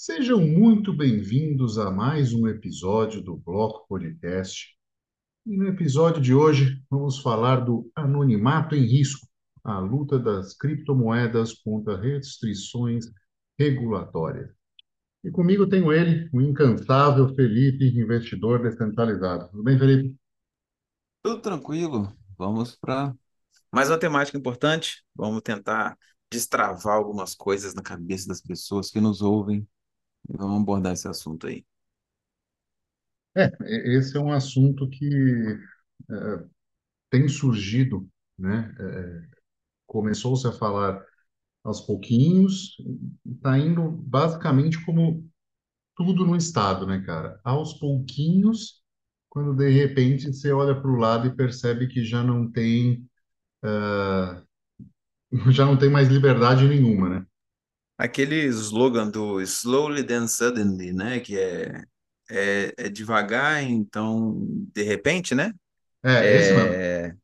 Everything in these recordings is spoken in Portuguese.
Sejam muito bem-vindos a mais um episódio do Bloco Podcast. E no episódio de hoje vamos falar do anonimato em risco, a luta das criptomoedas contra restrições regulatórias. E comigo tenho ele, o incansável Felipe, investidor descentralizado. Tudo bem, Felipe? Tudo tranquilo. Vamos para mais uma temática importante. Vamos tentar destravar algumas coisas na cabeça das pessoas que nos ouvem vamos abordar esse assunto aí. É, esse é um assunto que é, tem surgido, né? É, começou-se a falar aos pouquinhos, está indo basicamente como tudo no estado, né, cara? Aos pouquinhos, quando de repente você olha para o lado e percebe que já não tem, uh, já não tem mais liberdade nenhuma, né? Aquele slogan do Slowly then Suddenly, né? Que é, é, é devagar, então de repente, né? É, esse mesmo. É,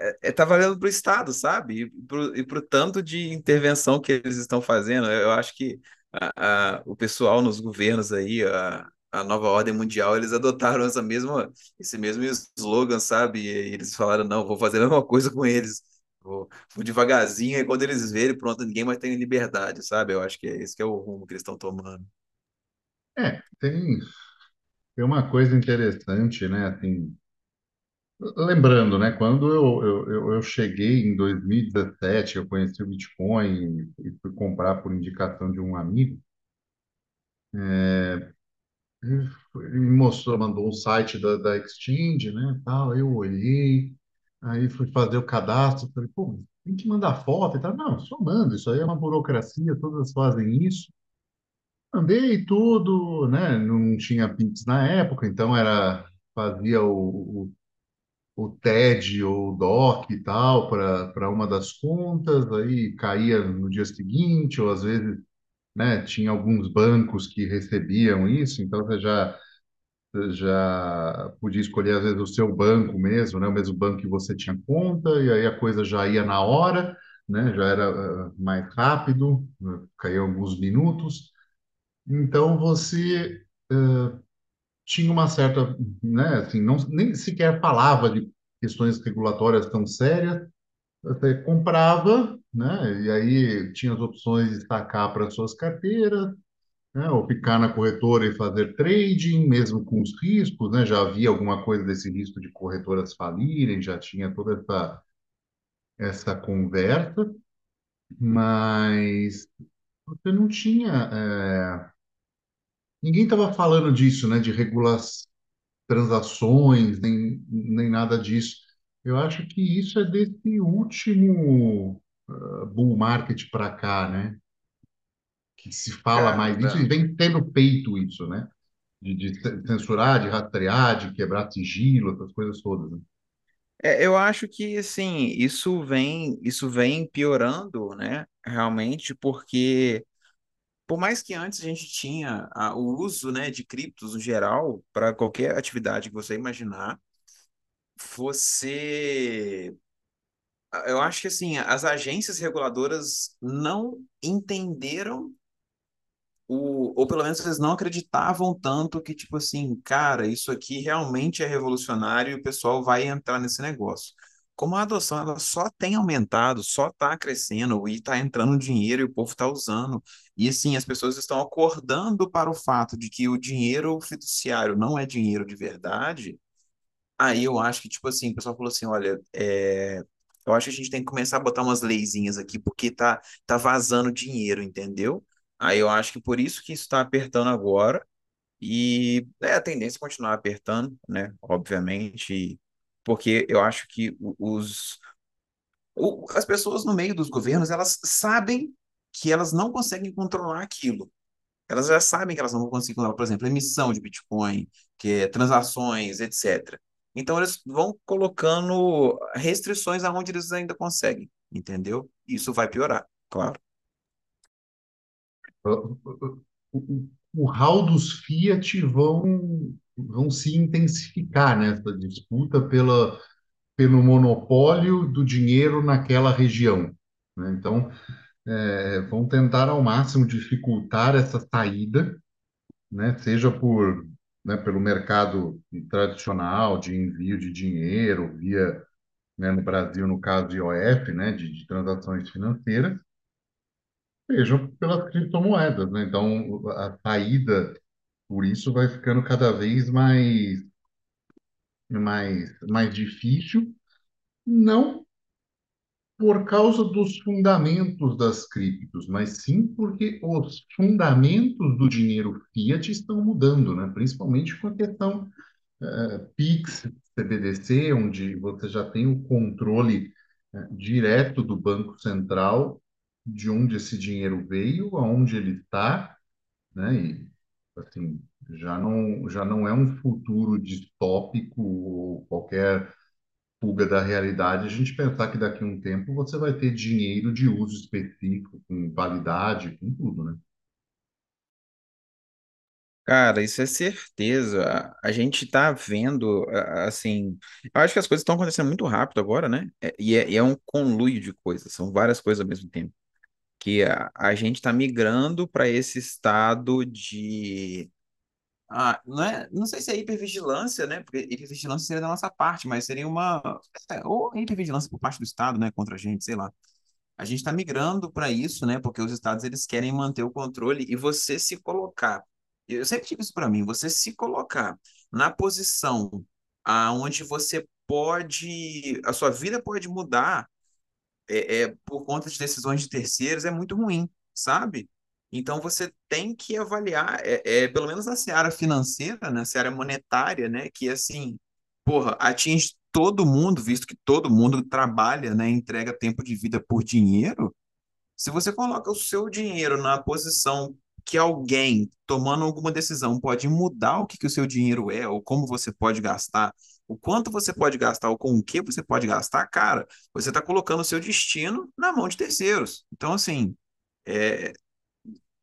é, é, tá valendo para o Estado, sabe? E para o tanto de intervenção que eles estão fazendo. Eu acho que a, a, o pessoal nos governos aí, a, a nova ordem mundial, eles adotaram essa mesma, esse mesmo slogan, sabe? E eles falaram, não, vou fazer a mesma coisa com eles. Vou, vou devagarzinho, e quando eles verem, pronto, ninguém mais tem liberdade, sabe? Eu acho que é esse que é o rumo que eles estão tomando. É, tem, tem uma coisa interessante, né? Assim, Lembrando, né, quando eu, eu, eu cheguei em 2017, eu conheci o Bitcoin e fui comprar por indicação de um amigo, foi- ele me mostrou, mandou um site da, da Exchange, né, tal, eu olhei, aí fui fazer o cadastro, falei, pô, tem que mandar foto e tal. Não, só manda, isso aí é uma burocracia, todas fazem isso. Mandei tudo, né, não tinha Pix na época, então era, fazia o, o TED ou o DOC e tal para uma das contas, aí caía no dia seguinte, ou às vezes, né, tinha alguns bancos que recebiam isso, então você já já podia escolher às vezes o seu banco mesmo, né, o mesmo banco que você tinha conta, e aí a coisa já ia na hora, né, já era eh, mais rápido, né, caía alguns minutos. Então você tinha uma certa, né, assim, não nem sequer falava de questões regulatórias tão sérias, Você comprava, né? E aí tinha as opções de sacar para suas carteiras, né? Ou ficar na corretora e fazer trading, mesmo com os riscos, né? Já havia alguma coisa desse risco de corretoras falirem, já tinha toda essa, essa conversa, mas você não tinha. é, Ninguém estava falando disso, né? De regular transações, nem, nem nada disso. Eu acho que isso é desse último uh, bull market para cá, né? Que se fala mais disso e Cara, vem tendo peito isso, né? De, de censurar, de rastrear, de quebrar sigilo, essas coisas todas. Né? é, eu acho que assim, isso vem, isso vem piorando, né? Realmente, porque por mais que antes a gente tinha ah, o uso, né, de criptos no geral para qualquer atividade que você imaginar, você, eu acho que assim, as agências reguladoras não entenderam o, ou pelo menos eles não acreditavam tanto que tipo assim, cara, isso aqui realmente é revolucionário e o pessoal vai entrar nesse negócio. Como a adoção ela só tem aumentado, só está crescendo e está entrando dinheiro e o povo está usando. E assim, as pessoas estão acordando para o fato de que o dinheiro fiduciário não é dinheiro de verdade. Aí eu acho que, tipo assim, o pessoal falou assim: olha, é, eu acho que a gente tem que começar a botar umas leizinhas aqui, porque tá, tá vazando dinheiro, entendeu? Aí eu acho que por isso que isso está apertando agora. E é a tendência é continuar apertando, né? Obviamente, porque eu acho que os, o- as pessoas no meio dos governos, elas sabem que elas não conseguem controlar aquilo. Elas já sabem que elas não vão conseguir controlar, por exemplo, emissão de Bitcoin, que é transações, etc. Então, eles vão colocando restrições aonde eles ainda conseguem, entendeu? Isso vai piorar, claro. O, o, o hall dos Fiat vão, vão se intensificar nessa disputa pela, pelo monopólio do dinheiro naquela região. né? Então, é, vão tentar ao máximo dificultar essa saída, né? Seja por, né, pelo mercado tradicional de envio de dinheiro via, né, no Brasil, no caso IOF, né, de, de transações financeiras, seja pelas criptomoedas, né? Então, a saída por isso vai ficando cada vez mais mais mais difícil, não por causa dos fundamentos das criptos, mas sim porque os fundamentos do dinheiro fiat estão mudando, né? Principalmente com a questão eh, Pix, CBDC, onde você já tem o controle eh, direto do Banco Central de onde esse dinheiro veio, aonde ele está, né? E assim, já não já não é um futuro distópico ou qualquer fuga da realidade, a gente pensar que daqui a um tempo você vai ter dinheiro de uso específico, com validade, com tudo, né? Cara, isso é certeza. A gente tá vendo, assim, eu acho que as coisas estão acontecendo muito rápido agora, né? É- E é, e é um conluio de coisas, são várias coisas ao mesmo tempo. Que a, a gente está migrando para esse estado de. Ah, não é, não sei se é hipervigilância, né? Porque hipervigilância seria da nossa parte, mas seria uma. é, ou hipervigilância por parte do Estado, né? Contra a gente, sei lá. A gente está migrando para isso, né? Porque os estados eles querem manter o controle e você se colocar. Eu sempre digo isso para mim, você se colocar na posição aonde você pode, a sua vida pode mudar é, é, por conta de decisões de terceiros é muito ruim, sabe? Então você tem que avaliar, é, é, pelo menos na seara financeira, na seara monetária, né? Que assim, porra, atinge todo mundo, visto que todo mundo trabalha, né? Entrega tempo de vida por dinheiro. Se você coloca o seu dinheiro na posição que alguém tomando alguma decisão pode mudar o que, que o seu dinheiro é, ou como você pode gastar, o quanto você pode gastar, ou com o que você pode gastar, cara, você está colocando o seu destino na mão de terceiros. Então, assim, é,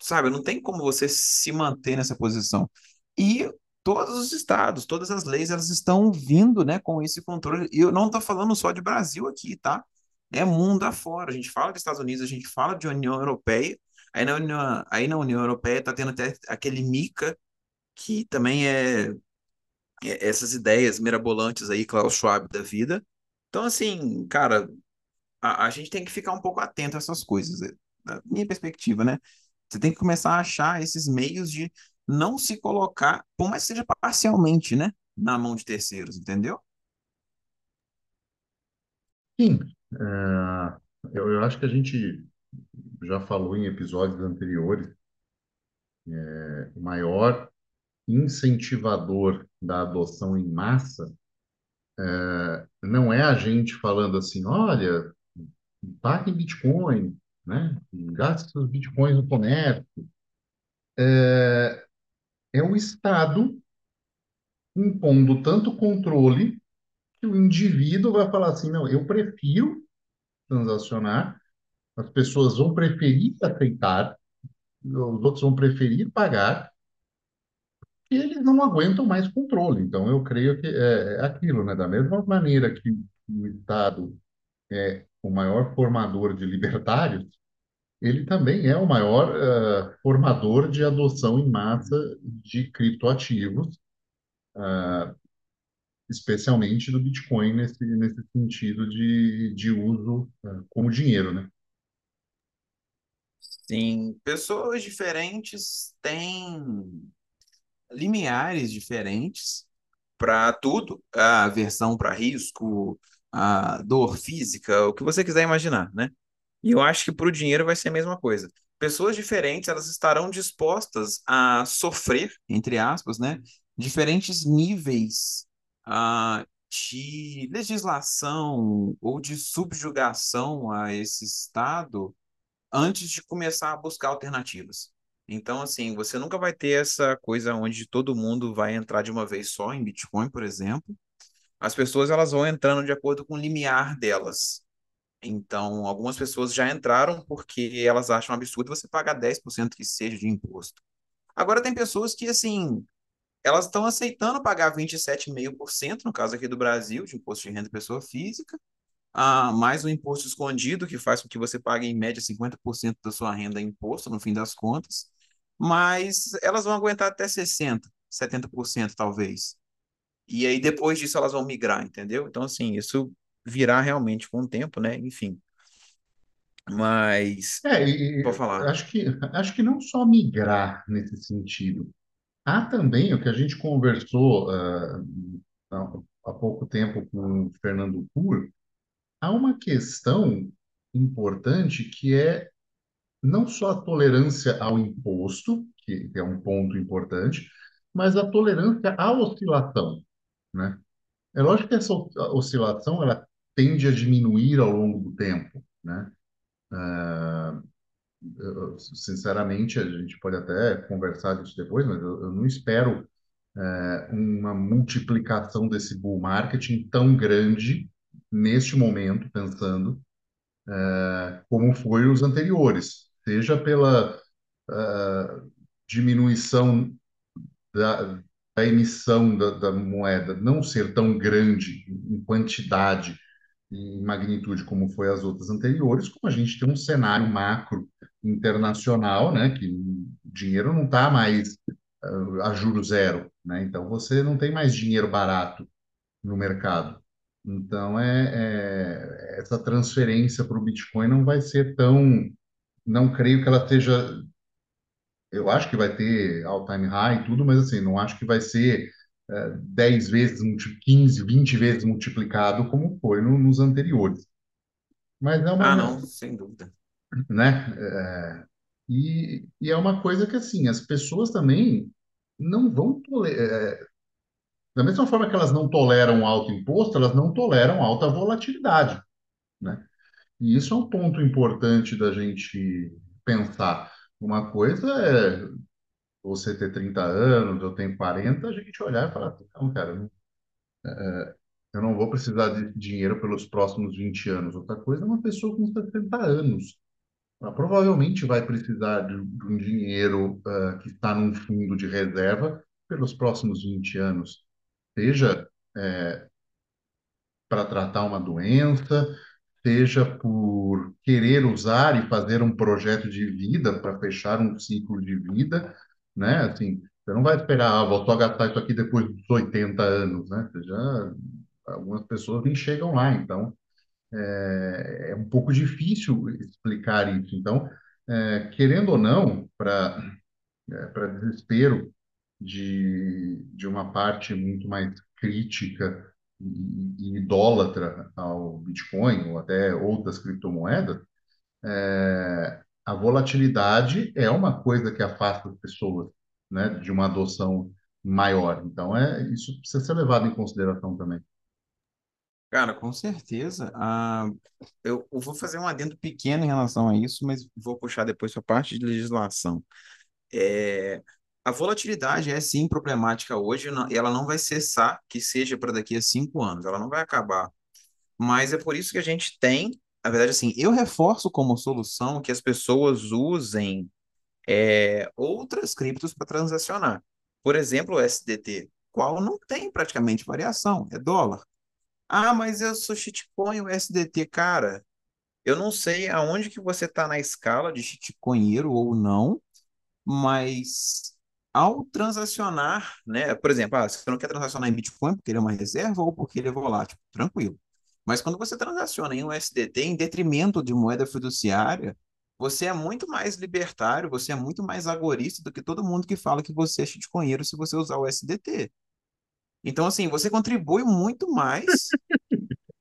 sabe, não tem como você se manter nessa posição. E todos os estados, todas as leis, elas estão vindo, né, com esse controle. E eu não estou falando só de Brasil aqui, tá? É mundo afora. A gente fala dos Estados Unidos, a gente fala de União Europeia. Aí na União, aí na União Europeia está tendo até aquele MiCA, que também é, é essas ideias mirabolantes aí, Klaus Schwab da vida. Então, assim, cara, a, a gente tem que ficar um pouco atento a essas coisas, é, da minha perspectiva, né? Você tem que começar a achar esses meios de não se colocar, por mais que seja parcialmente, né, na mão de terceiros, entendeu? Sim, é, eu, eu acho que a gente já falou em episódios anteriores, o maior incentivador da adoção em massa não é a gente falando assim, olha, pague Bitcoin, né? Gaste seus Bitcoins no comércio. É o Estado impondo tanto controle que o indivíduo vai falar assim, não, eu prefiro transacionar, as pessoas vão preferir aceitar, os outros vão preferir pagar, e eles não aguentam mais controle. Então, eu creio que é, é aquilo, né? Da mesma maneira que o Estado é o maior formador de libertários, ele também é o maior eh, formador de adoção em massa de criptoativos, especialmente do Bitcoin nesse, nesse sentido de, de uso eh, como dinheiro, né? Sim, pessoas diferentes têm limiares diferentes para tudo, a aversão para risco, a dor física, o que você quiser imaginar, né? E eu acho que para o dinheiro vai ser a mesma coisa. Pessoas diferentes, elas estarão dispostas a sofrer, entre aspas, né? Diferentes níveis ah, de legislação ou de subjugação a esse Estado antes de começar a buscar alternativas. Então, assim, você nunca vai ter essa coisa onde todo mundo vai entrar de uma vez só em Bitcoin, por exemplo. As pessoas elas vão entrando de acordo com o limiar delas. Então, algumas pessoas já entraram porque elas acham absurdo você pagar 10% que seja de imposto. Agora, tem pessoas que, assim, elas estão aceitando pagar 27,5%, no caso aqui do Brasil, de imposto de renda de pessoa física, ah, mais um imposto escondido, que faz com que você pague em média 50% da sua renda em imposto, no fim das contas, mas elas vão aguentar até 60%, 70% talvez. E aí depois disso elas vão migrar, entendeu? Então, assim, isso virá realmente com o tempo, né? Enfim. Mas, É, vou e, e falar. acho que, acho que não só migrar nesse sentido. Há também o que a gente conversou há há pouco tempo com o Fernando Pur, há uma questão importante que é não só a tolerância ao imposto, que é um ponto importante, mas a tolerância à oscilação, né? É lógico que essa oscilação ela tende a diminuir ao longo do tempo, né? Eu, sinceramente, a gente pode até conversar disso depois, mas eu, eu não espero é, uma multiplicação desse bull marketing tão grande neste momento, pensando como foi os anteriores, seja pela uh, diminuição da, da emissão da, da, moeda não ser tão grande em quantidade e em magnitude como foi as outras anteriores, como a gente tem um cenário macro internacional, né, que dinheiro não está mais uh, a juro zero, né? Então você não tem mais dinheiro barato no mercado. Então, é, é essa transferência para o Bitcoin não vai ser tão. Não creio que ela seja. Eu acho que vai ter all-time high e tudo, mas assim, não acho que vai ser é, 10 vezes, 15, 20 vezes multiplicado como foi no, nos anteriores. Mas é Ah, uma. não, sem dúvida. Né? É, e, e é uma coisa que, assim, as pessoas também não vão tolerar. Da mesma forma que elas não toleram alto imposto, elas não toleram alta volatilidade, né? E isso é um ponto importante da gente pensar. Uma coisa é você ter 30 anos, eu tenho 40, a gente olhar e falar, não, cara, eu não, não vou precisar de dinheiro pelos próximos 20 anos. Outra coisa é uma pessoa com 60 anos. Ela provavelmente vai precisar de, um dinheiro ah, que está num fundo de reserva pelos próximos 20 anos. Seja para tratar uma doença, seja por querer usar e fazer um projeto de vida para fechar um ciclo de vida, né? Assim, você não vai esperar, ah, vou só gastar isso aqui depois dos 80 anos, né? Você já, algumas pessoas nem chegam lá, então é, é um pouco difícil explicar isso. Então, é, querendo ou não, para é, para desespero de, de uma parte muito mais crítica e, e idólatra ao Bitcoin ou até outras criptomoedas, é, a volatilidade é uma coisa que afasta as pessoas, né, de uma adoção maior. Então, é, isso precisa ser levado em consideração também. Cara, com certeza. Ah, eu, eu vou fazer um adendo pequeno em relação a isso, mas vou puxar depois para a parte de legislação. É, a volatilidade é sim problemática hoje, e ela não vai cessar que seja para daqui a cinco anos, ela não vai acabar. Mas é por isso que a gente tem, na verdade, assim, eu reforço como solução que as pessoas usem é, outras criptos para transacionar. Por exemplo, o SDT, qual não tem praticamente variação, é dólar. Ah, mas eu sou shitcoin, o SDT, cara. Eu não sei aonde que você está na escala de shitcoinheiro ou não, mas ao transacionar, né? Por exemplo, ah, você não quer transacionar em Bitcoin porque ele é uma reserva ou porque ele é volátil, tranquilo. Mas quando você transaciona em USDT em detrimento de moeda fiduciária, você é muito mais libertário, você é muito mais agorista do que todo mundo que fala que você é shitcoinheiro se você usar o USDT. Então, assim, você contribui muito mais.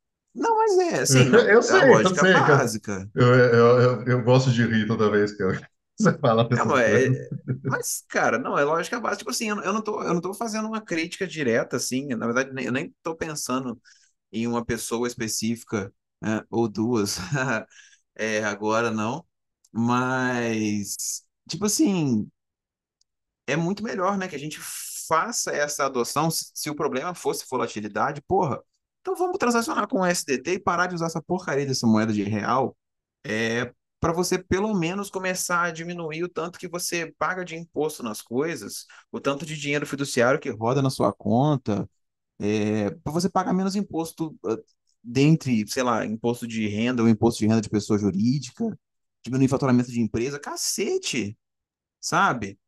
Não, mas é, assim, não, Eu é a sei, eu lógica sei, cara. básica. Eu, eu, eu, eu gosto de rir toda vez que eu- você fala É, dessas mas, coisas. é- mas, cara, não, é lógica básica. Tipo assim, eu, não- eu não tô, eu não tô fazendo uma crítica direta, assim. Na verdade, eu nem tô pensando em uma pessoa específica, né, ou duas, é, agora não. Mas, tipo assim, é muito melhor, né, que a gente faça essa adoção. Se, se o problema fosse volatilidade, porra, então vamos transacionar com o SDT e parar de usar essa porcaria dessa moeda de real é para você pelo menos começar a diminuir o tanto que você paga de imposto nas coisas, o tanto de dinheiro fiduciário que roda na sua conta, é, para você pagar menos imposto. ah, dentre, sei lá, imposto de renda ou imposto de renda de pessoa jurídica, diminuir faturamento de empresa, cacete, sabe?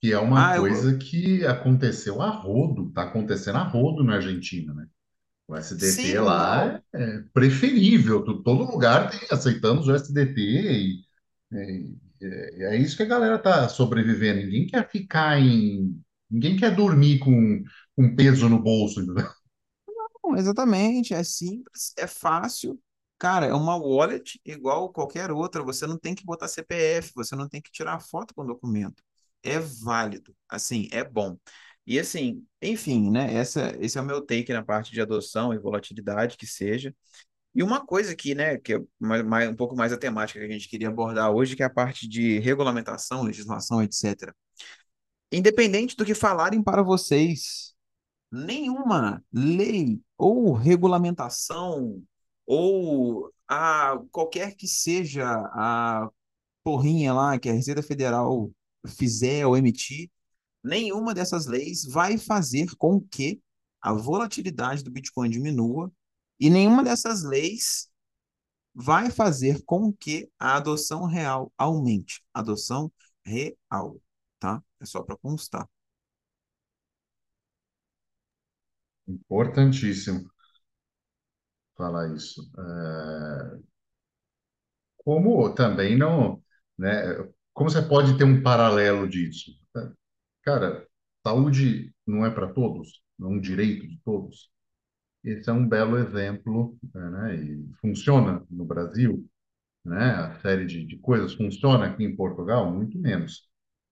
Que é uma Ah, eu, coisa que aconteceu a rodo, está acontecendo a rodo na Argentina, né? O SDT sim, lá não, é, preferível, todo lugar tem, aceitamos o SDT e, e- e é isso que a galera tá sobrevivendo. Ninguém quer ficar em. Ninguém quer dormir com, com peso no bolso? Não, exatamente, é simples, é fácil. Cara, é uma wallet igual qualquer outra. Você não tem que botar CPF, você não tem que tirar foto com o documento. É válido, assim, é bom. E assim, enfim, né? Essa, esse é o meu take na parte de adoção e volatilidade que seja. E uma coisa que, né, que é mais, um pouco mais a temática que a gente queria abordar hoje, que é a parte de regulamentação, legislação, etc. Independente do que falarem para vocês nenhuma lei ou regulamentação ou a qualquer que seja a porrinha lá que a Receita Federal fizer ou emitir, nenhuma dessas leis vai fazer com que a volatilidade do Bitcoin diminua e nenhuma dessas leis vai fazer com que a adoção real aumente. Adoção real, tá? É só para constar. Importantíssimo falar isso. É, como também não, né? Como você pode ter um paralelo disso? Cara, saúde não é para todos, não é um direito de todos. Esse é um belo exemplo, né? E funciona no Brasil, né? A série de, de coisas funciona aqui em Portugal, muito menos,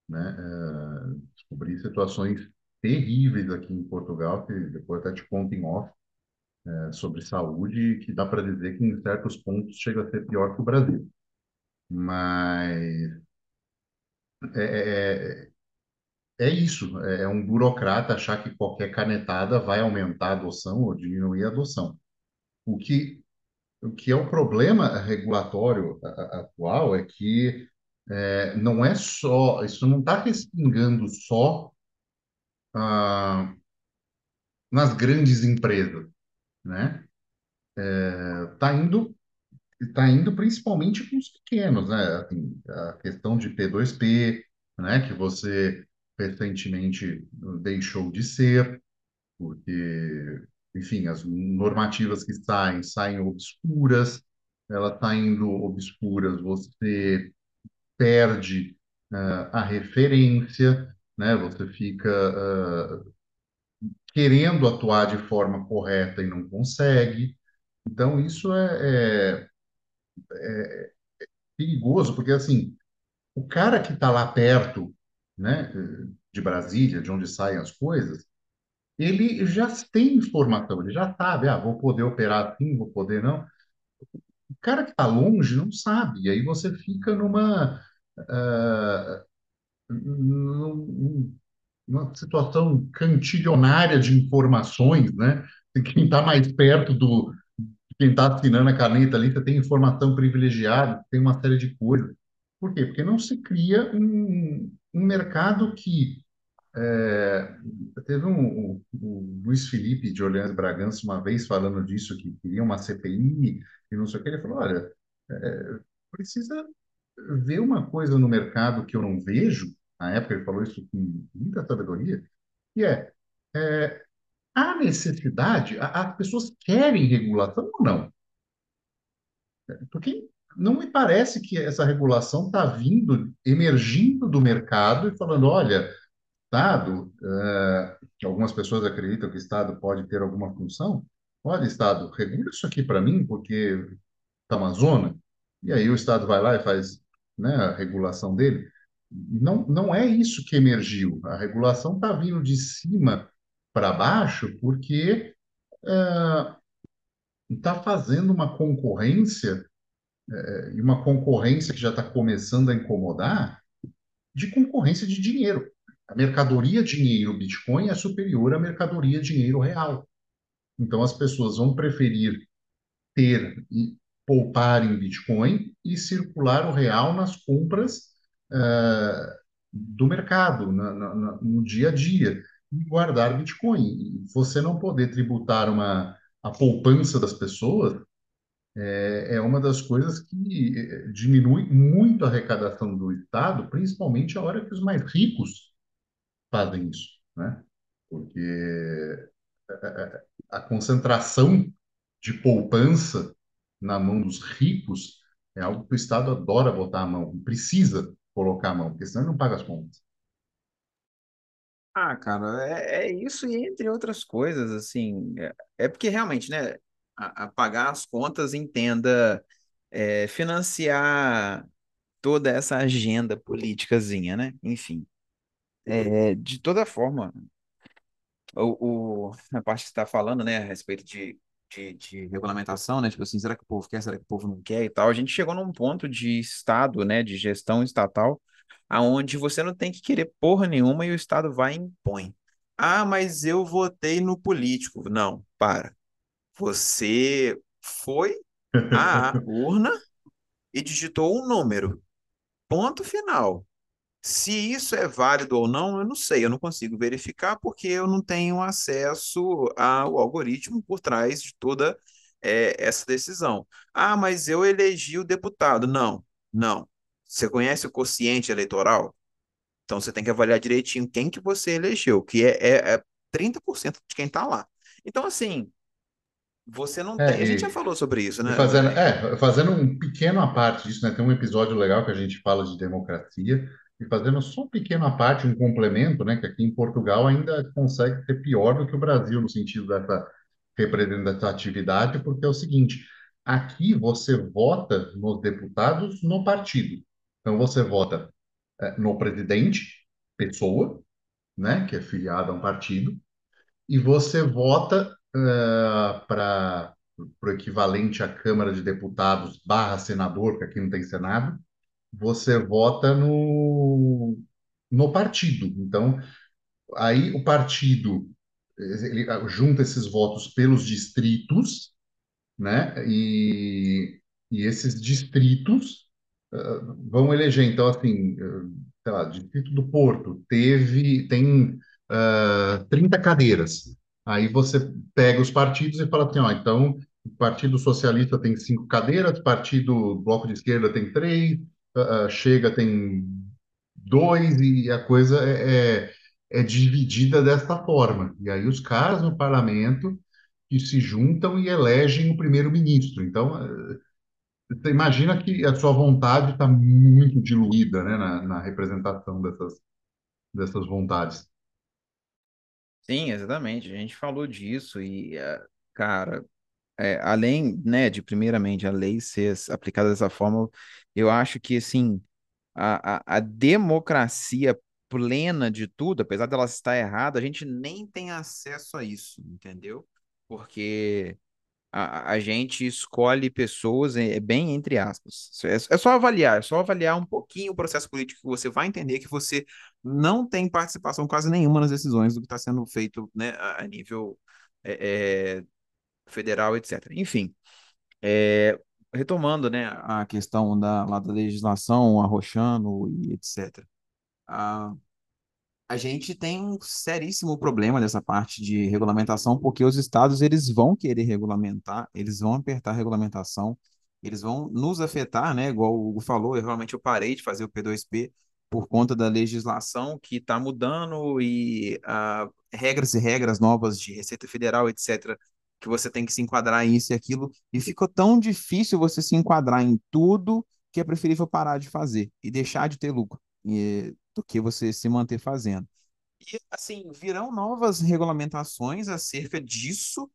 né? É, descobri situações terríveis aqui em Portugal, que depois até te conto em off, é, sobre saúde, que dá para dizer que em certos pontos chega a ser pior que o Brasil. Mas é, é, é é isso, é é um burocrata achar que qualquer canetada vai aumentar a adoção ou diminuir a adoção. O que O que é o problema regulatório atual é que é, não é só, isso não está respingando só ah, nas grandes empresas, né? Está indo, tá indo principalmente com os pequenos, né? Assim, a questão de P2P, né? Que você recentemente deixou de ser, porque, enfim, as normativas que saem, saem obscuras, ela está indo obscuras, você perde ah, a referência, né? Você fica ah, querendo atuar de forma correta e não consegue. Então, isso é, é perigoso, porque assim, o cara que está lá perto, né, de Brasília, de onde saem as coisas, ele já tem informação, ele já sabe, ah, vou poder operar assim, vou poder não. O cara que está longe não sabe, e aí você fica numa, ah, num, uma situação cantilionária de informações, né? Quem está mais perto do quem está assinando a caneta ali, você tem informação privilegiada, tem uma série de coisas. Por quê? Porque não se cria um, um mercado que é, teve um, um, o Luiz Felipe de Orleans Bragança uma vez falando disso que queria uma CPI e não sei o que ele falou, olha, é, precisa ver uma coisa no mercado que eu não vejo. Na época ele falou isso com muita sabedoria, que é, é a necessidade, as pessoas querem regulação ou não? Porque não me parece que essa regulação está vindo, emergindo do mercado e falando, olha, Estado, eh, que algumas pessoas acreditam que o Estado pode ter alguma função, olha, Estado, regula isso aqui para mim, porque está uma zona, e aí o Estado vai lá e faz, né, a regulação dele. Não, não é isso que emergiu. A regulação está vindo de cima para baixo porque está fazendo uma concorrência, eh, e uma concorrência que já está começando a incomodar, de concorrência de dinheiro. A mercadoria dinheiro Bitcoin é superior à mercadoria dinheiro real. Então as pessoas vão preferir ter e poupar em Bitcoin e circular o real nas compras uh, do mercado, na, na, no dia a dia, e guardar Bitcoin. Você não poder tributar uma a poupança das pessoas é, é uma das coisas que eh, diminui muito a arrecadação do Estado, principalmente a hora que os mais ricos fazem isso, né? Porque a concentração de poupança na mão dos ricos é algo que o Estado adora botar a mão, precisa colocar a mão, porque senão ele não paga as contas. Ah, cara, é, é isso e entre outras coisas, assim, é, é porque realmente, né, a, a pagar as contas entenda é, financiar toda essa agenda politicazinha, né? Enfim, é, de toda forma, o, o, a parte que está falando, né, a respeito de, de, de regulamentação, né, tipo assim, será que o povo quer, será que o povo não quer e tal, a gente chegou num ponto de Estado, né, de gestão estatal, aonde você não tem que querer porra nenhuma e o Estado vai e impõe. Ah, mas eu votei no político. Não, para. Você foi à urna e digitou um número. Ponto final. Se isso é válido ou não, eu não sei, eu não consigo verificar porque eu não tenho acesso ao algoritmo por trás de toda é, essa decisão. Ah, mas eu elegi o deputado. Não, não. Você conhece o quociente eleitoral? Então você tem que avaliar direitinho quem que você elegeu, que é, é, é 30% de quem está lá. Então, assim, você não tem. É, A gente já falou sobre isso, né? fazendo, é, fazendo um pequeno à parte disso, né? Tem um episódio legal que a gente fala de democracia, e fazendo só um pequeno à parte, um complemento, né? Que aqui em Portugal ainda consegue ser pior do que o Brasil no sentido dessa representatividade, porque é o seguinte, aqui você vota nos deputados no partido. Então você vota é, no presidente, pessoa, né? Que é filiado a um partido, e você vota para o equivalente à Câmara de Deputados barra senador, porque aqui não tem Senado, você vota no, no partido. Então, aí o partido ele junta esses votos pelos distritos, né? E, e esses distritos uh, vão eleger. Então, assim, uh, sei lá, Distrito do Porto teve, tem uh, 30 cadeiras. Aí você pega os partidos e fala assim, ó, então o Partido Socialista tem cinco cadeiras, o Partido Bloco de Esquerda tem três, uh, Chega tem dois, e a coisa é, é, é dividida desta forma. E aí os caras no parlamento que se juntam e elegem o primeiro-ministro. Então, uh, você imagina que a sua vontade está muito diluída, né, na, na representação dessas, dessas vontades. Sim, exatamente. A gente falou disso e, eh, cara, é, além, né, de primeiramente a lei ser aplicada dessa forma, eu acho que, assim, a, a, a democracia plena de tudo, apesar dela estar errada, a gente nem tem acesso a isso, entendeu? Porque a, a gente escolhe pessoas, é, é bem entre aspas. É, é só avaliar, é só avaliar um pouquinho o processo político que você vai entender que você não tem participação quase nenhuma nas decisões do que está sendo feito, né, a, nível é, é, federal, etc. Enfim, é, retomando, né, a questão da, lá da legislação, arrochando e etc. a gente tem um seríssimo problema dessa parte de regulamentação, porque os estados eles vão querer regulamentar, eles vão apertar a regulamentação, eles vão nos afetar, né? Igual o Hugo falou, eu realmente eu parei de fazer o P2P por conta da legislação que está mudando e uh, regras e regras novas de Receita Federal, etc., que você tem que se enquadrar em isso e aquilo, e ficou tão difícil você se enquadrar em tudo que é preferível parar de fazer e deixar de ter lucro. E, do que você se manter fazendo. E, assim, virão novas regulamentações acerca disso,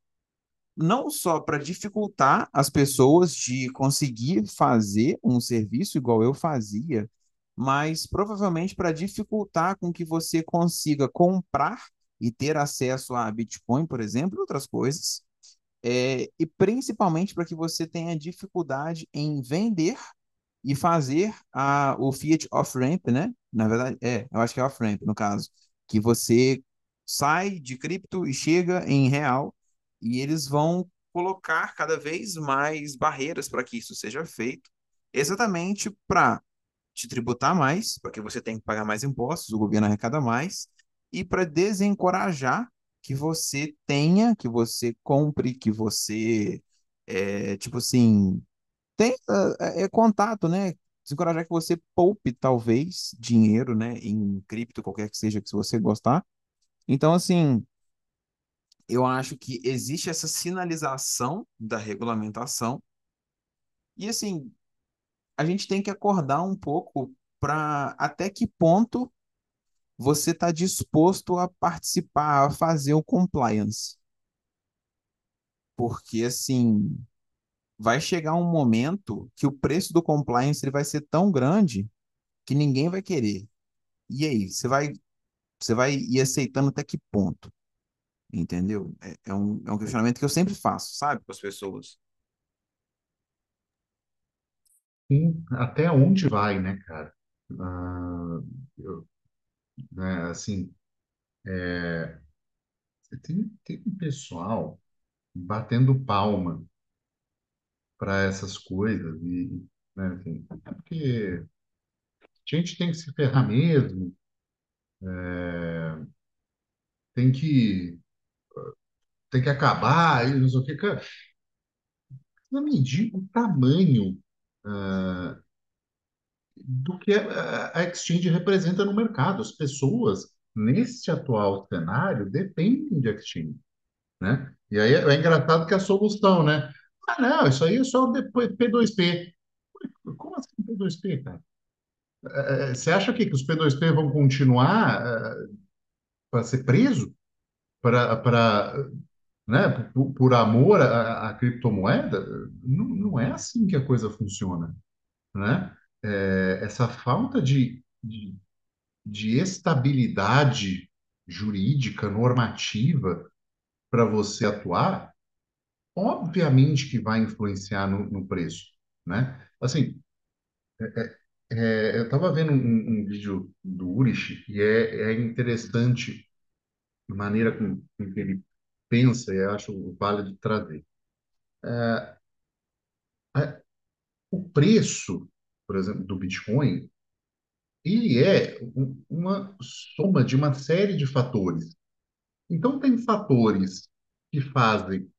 não só para dificultar as pessoas de conseguir fazer um serviço igual eu fazia, mas provavelmente para dificultar com que você consiga comprar e ter acesso a Bitcoin, por exemplo, e outras coisas, é, e principalmente para que você tenha dificuldade em vender e fazer a, o Fiat off-ramp, né? Na verdade, é, eu acho que é off-ramp no caso, que você sai de cripto e chega em real e eles vão colocar cada vez mais barreiras para que isso seja feito, exatamente para te tributar mais, porque você tem que pagar mais impostos, o governo arrecada mais, e para desencorajar que você tenha, que você compre, que você, é, tipo assim, tenha é, é, contato, né? Desencorajar que você poupe, talvez, dinheiro, né? Em cripto, qualquer que seja que você gostar. Então, assim, eu acho que existe essa sinalização da regulamentação. E, assim, a gente tem que acordar um pouco para até que ponto você está disposto a participar, a fazer o compliance. Porque, assim, vai chegar um momento que o preço do compliance ele vai ser tão grande que ninguém vai querer. E aí, você vai, você vai ir aceitando até que ponto? Entendeu? É, é um, é um questionamento que eu sempre faço, sabe, com as pessoas. Sim, até onde vai, né, cara? Ah, eu- né, assim, tem, tem um pessoal batendo palma para essas coisas e, né, assim, é porque a gente tem que se ferrar mesmo, tem que tem que acabar e não sei o que, cara. Na medida o tamanho ah, do que a, a exchange representa no mercado, as pessoas nesse atual cenário dependem de exchange, né? E aí é, é engraçado que a solução, né? Ah, não, isso aí é só depois P2P. Como assim P2P, cara? É, é, Você acha que, que os P2P vão continuar para ser preso? Para, né, por, por amor à, à criptomoeda? Não, não é assim que a coisa funciona, né? É, essa falta de, de, de estabilidade jurídica, normativa, para você atuar, obviamente que vai influenciar no, no preço, né? Assim, é, eu estava vendo um, um vídeo do Urich e é, é interessante a maneira com, com que ele pensa e eu acho válido trazer. É, O preço, por exemplo, do Bitcoin, ele é um- uma soma de uma série de fatores. Então, tem fatores que fazem,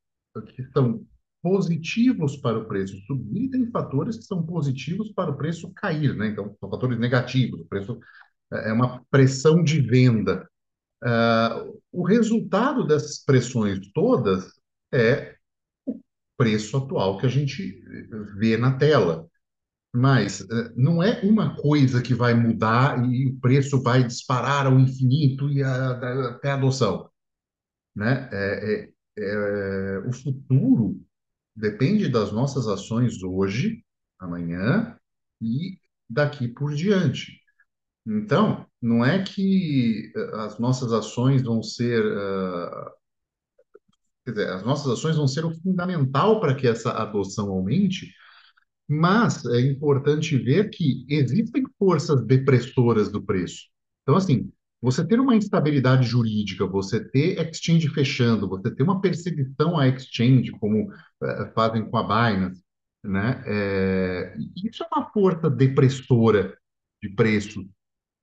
que são positivos para o preço subir, e tem fatores que são positivos para o preço cair, né? Então, são fatores negativos. O preço é é uma pressão de venda. Ah, o resultado dessas pressões todas é preço atual que a gente vê na tela. Mas eh, não é uma coisa que vai mudar e o preço vai disparar ao infinito e a- até a adoção, né? É, é- é- o futuro depende das nossas ações hoje, amanhã e daqui por diante. Então, não é que eh, as nossas ações vão ser, ah, quer dizer, as nossas ações vão ser o fundamental para que essa adoção aumente, Mas é importante ver que existem forças depressoras do preço. Então, assim, você ter uma instabilidade jurídica, você ter exchange fechando, você ter uma perseguição à exchange, como eh, fazem com a Binance, né? É, isso é uma força depressora de preço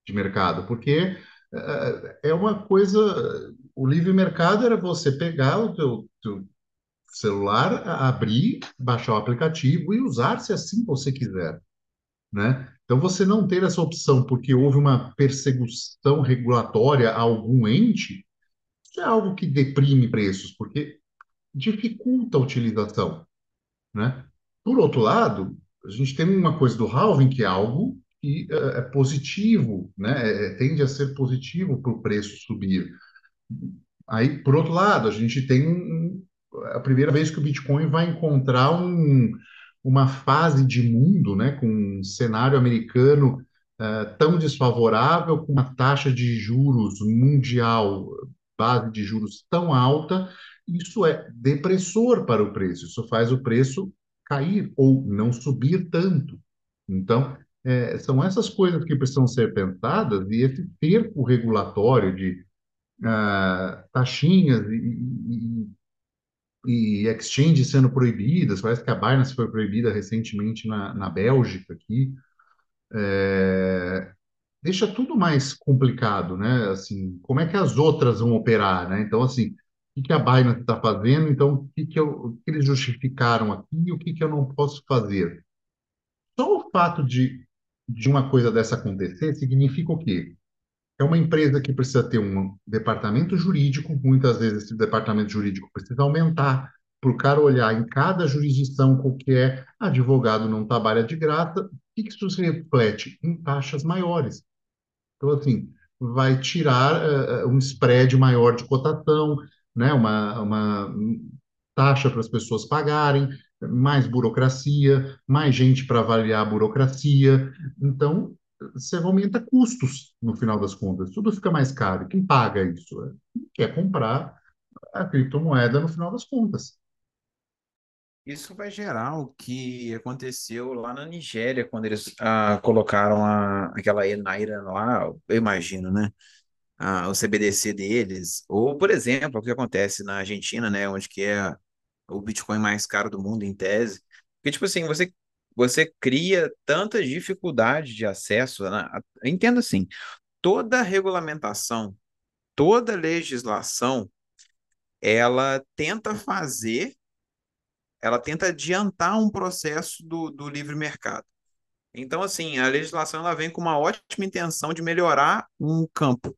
de mercado, porque eh, é uma coisa. O livre mercado era você pegar o teu, teu celular, abrir, baixar o aplicativo e usar se assim você quiser, né? Então, você não ter essa opção porque houve uma perseguição regulatória a algum ente, isso é algo que deprime preços, porque dificulta a utilização, né? Por outro lado, a gente tem uma coisa do halving, que é algo que eh, é positivo, né? É- é- tende a ser positivo para o preço subir. Aí, por outro lado, a gente tem um- a primeira vez que o Bitcoin vai encontrar um, uma fase de mundo, né, com um cenário americano eh, tão desfavorável, com uma taxa de juros mundial, base de juros tão alta, isso é depressor para o preço, isso faz o preço cair ou não subir tanto. Então, eh, são essas coisas que precisam ser pensadas e esse cerco regulatório de ah, taxinhas e, e, e exchanges sendo proibidas. Parece que a Binance foi proibida recentemente na, na Bélgica aqui. deixa tudo mais complicado, né? Assim, como é que as outras vão operar, né? Então, assim, o que que a Binance está fazendo? Então, o que que, eu, o que eles justificaram aqui e o que que eu não posso fazer? Só o fato de, de uma coisa dessa acontecer significa o quê? É uma empresa que precisa ter um departamento jurídico, muitas vezes esse departamento jurídico precisa aumentar para o cara olhar em cada jurisdição qualquer, advogado não trabalha de graça, o que que isso se reflete? Em taxas maiores. Então, assim, vai tirar eh, um spread maior de cotação, né? Uma, uma taxa para as pessoas pagarem, mais burocracia, mais gente para avaliar a burocracia. Então, você aumenta custos no final das contas. Tudo fica mais caro. Quem paga isso? Quem quer comprar a criptomoeda no final das contas. Isso vai gerar o que aconteceu lá na Nigéria, quando eles ah, colocaram a, aquela Enaira lá, eu imagino, né? Ah, o CBDC deles. Ou, por exemplo, o que acontece na Argentina, né? Onde que é o Bitcoin mais caro do mundo, em tese. Porque, tipo assim, você, você cria tanta dificuldade de acesso. Né? Entenda assim, toda regulamentação, toda legislação, ela tenta fazer ela tenta adiantar um processo do, do livre mercado. Então, assim, a legislação ela vem com uma ótima intenção de melhorar um campo.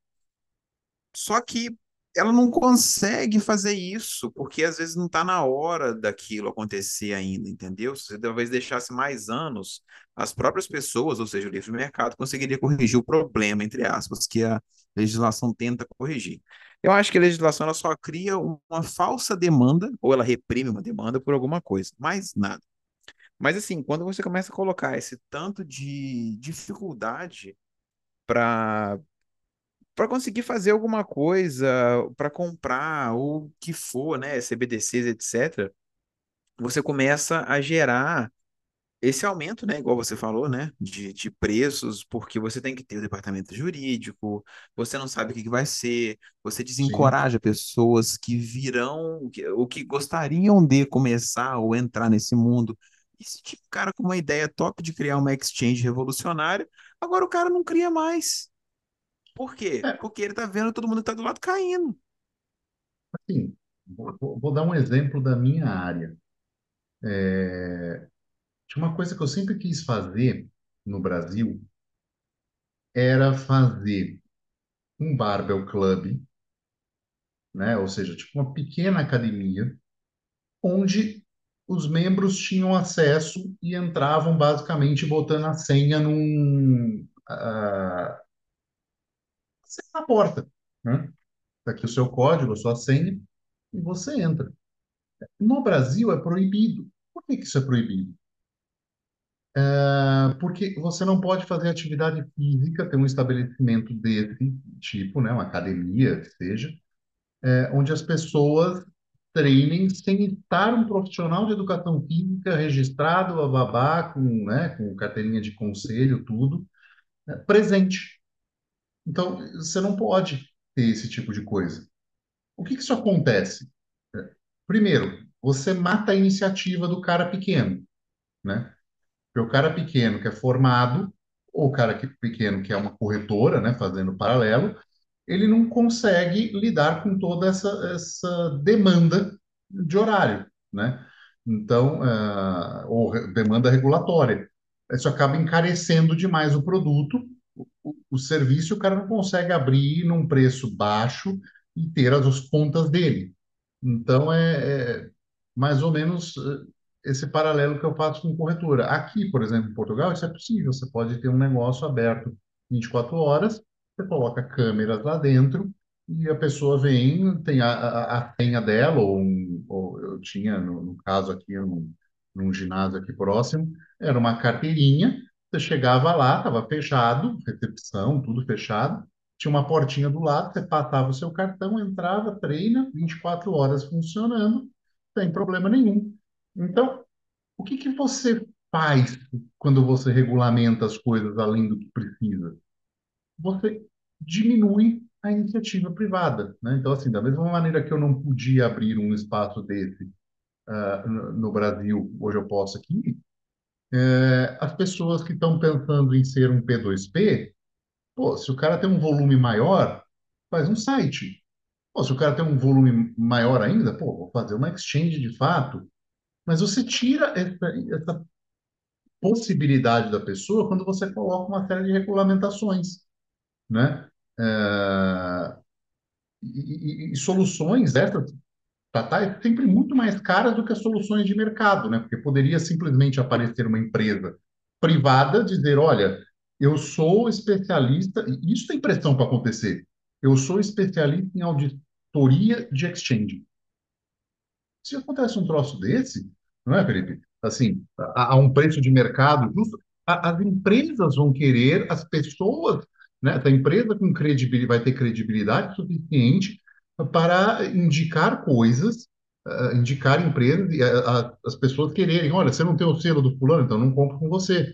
Só que ela não consegue fazer isso, porque às vezes não está na hora daquilo acontecer ainda, entendeu? Se você talvez deixasse mais anos, as próprias pessoas, ou seja, o livre mercado, conseguiria corrigir o problema, entre aspas, que a legislação tenta corrigir. Eu acho que a legislação ela só cria uma falsa demanda, ou ela reprime uma demanda por alguma coisa, mais nada. Mas assim, quando você começa a colocar esse tanto de dificuldade para para conseguir fazer alguma coisa, para comprar, ou o que for, né, CBDCs, etc., você começa a gerar esse aumento, né, igual você falou, né, de, de preços, porque você tem que ter o departamento jurídico, você não sabe o que que vai ser, você Sim. desencoraja pessoas que virão, que, ou que gostariam de começar ou entrar nesse mundo. E se tinha um cara com uma ideia top de criar uma exchange revolucionária, agora o cara não cria mais. Por quê? É, Porque ele tá vendo todo mundo que tá do lado caindo. assim, vou, vou- dar um exemplo da minha área. É, tinha uma coisa que eu sempre quis fazer no Brasil, era fazer um barbell club, né? Ou seja, tipo uma pequena academia, onde os membros tinham acesso e entravam basicamente botando a senha num, ah, na porta, né? Tá aqui o seu código, a sua senha, e você entra. No Brasil é proibido. Por que que isso é proibido? Ah, Porque você não pode fazer atividade física, ter um estabelecimento desse tipo, né, uma academia, que seja, é, onde as pessoas treinem sem estar um profissional de educação física registrado, babá, com, né, com carteirinha de conselho, tudo, né, presente. Então, você não pode ter esse tipo de coisa. O que que isso acontece? Primeiro, você mata a iniciativa do cara pequeno, né? Porque o cara pequeno que é formado, ou o cara que- pequeno que é uma corretora, né, fazendo paralelo, ele não consegue lidar com toda essa, essa demanda de horário, né? Então, ah, ou demanda regulatória. Isso acaba encarecendo demais o produto, o, o serviço, o cara não consegue abrir num preço baixo e ter as, as contas dele. Então, é, é mais ou menos eh, esse paralelo que eu faço com corretora. Aqui, por exemplo, em Portugal, isso é possível. Você pode ter um negócio aberto 24 horas, você coloca câmeras lá dentro e a pessoa vem, tem a, a, a senha dela, ou, um, ou eu tinha, no, no caso aqui, num ginásio aqui próximo, era uma carteirinha, você chegava lá, estava fechado, recepção, tudo fechado, tinha uma portinha do lado, você passava o seu cartão, entrava, treina, 24 horas funcionando, sem problema nenhum. Então, o que que você faz quando você regulamenta as coisas além do que precisa? Você diminui a iniciativa privada, né? Então, assim, da mesma maneira que eu não podia abrir um espaço desse no no Brasil, hoje eu posso aqui, eh, as pessoas que estão pensando em ser um P2P, Pô, se o cara tem um volume maior, faz um site. Pô, se o cara tem um volume maior ainda, pô, vou fazer uma exchange de fato. Mas você tira essa, essa possibilidade da pessoa quando você coloca uma série de regulamentações, né? É, e, e- e soluções essas é sempre muito mais caras do que as soluções de mercado, né? Porque poderia simplesmente aparecer uma empresa privada dizer, olha, eu sou especialista, e isso tem pressão para acontecer. Eu sou especialista em auditoria de exchange. Se acontece um troço desse, não é, Felipe? Assim, a, a um preço de mercado justo, a- as empresas vão querer, as pessoas, né? A empresa com credibilidade vai ter credibilidade suficiente para indicar coisas, ah, indicar empresas e ah, ah, as pessoas quererem, olha, você não tem o selo do fulano, então não compro com você,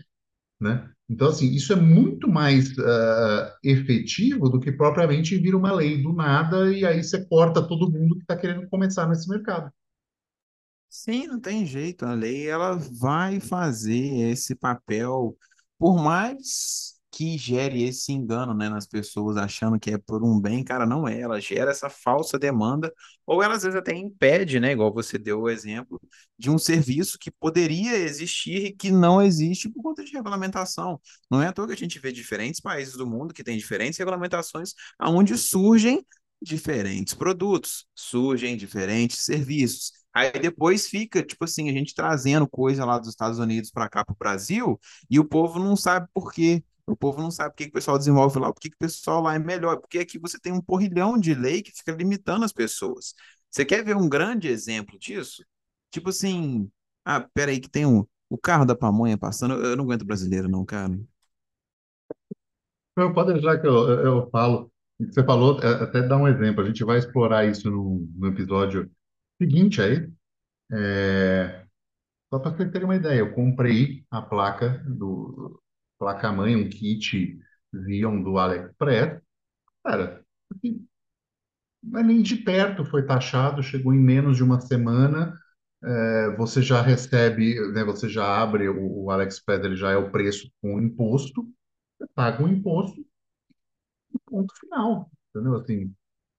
né? Então, assim, isso é muito mais ah, efetivo do que propriamente vir uma lei do nada e aí você corta todo mundo que está querendo começar nesse mercado. Sim, não tem jeito. A lei ela vai fazer esse papel, por mais que gere esse engano, né, nas pessoas achando que é por um bem, cara, não é. Ela gera essa falsa demanda, ou ela às vezes até impede, né, igual você deu o exemplo, de um serviço que poderia existir e que não existe por conta de regulamentação. Não é à toa que a gente vê diferentes países do mundo que têm diferentes regulamentações, aonde surgem diferentes produtos, surgem diferentes serviços. Aí depois fica, tipo assim, a gente trazendo coisa lá dos Estados Unidos para cá, para o Brasil, e o povo não sabe por quê. O povo não sabe por que que o pessoal desenvolve lá, por que que o pessoal lá é melhor. Porque aqui você tem um porrilhão de lei que fica limitando as pessoas. Você quer ver um grande exemplo disso? Tipo assim, ah, peraí, que tem um, o carro da pamonha passando. Eu não aguento brasileiro, não, cara. Não, pode deixar que eu, eu, eu falo. Você falou, é, até dar um exemplo. A gente vai explorar isso no, no episódio seguinte aí. É, só para você ter uma ideia, eu comprei a placa do placa-mãe, um kit Xeon do AliExpress. Cara, assim, não é nem de perto foi taxado, chegou em menos de uma semana. É, você já recebe, né, você já abre o, o AliExpress, ele já é o preço com imposto, você paga o imposto, ponto final. Entendeu? Assim,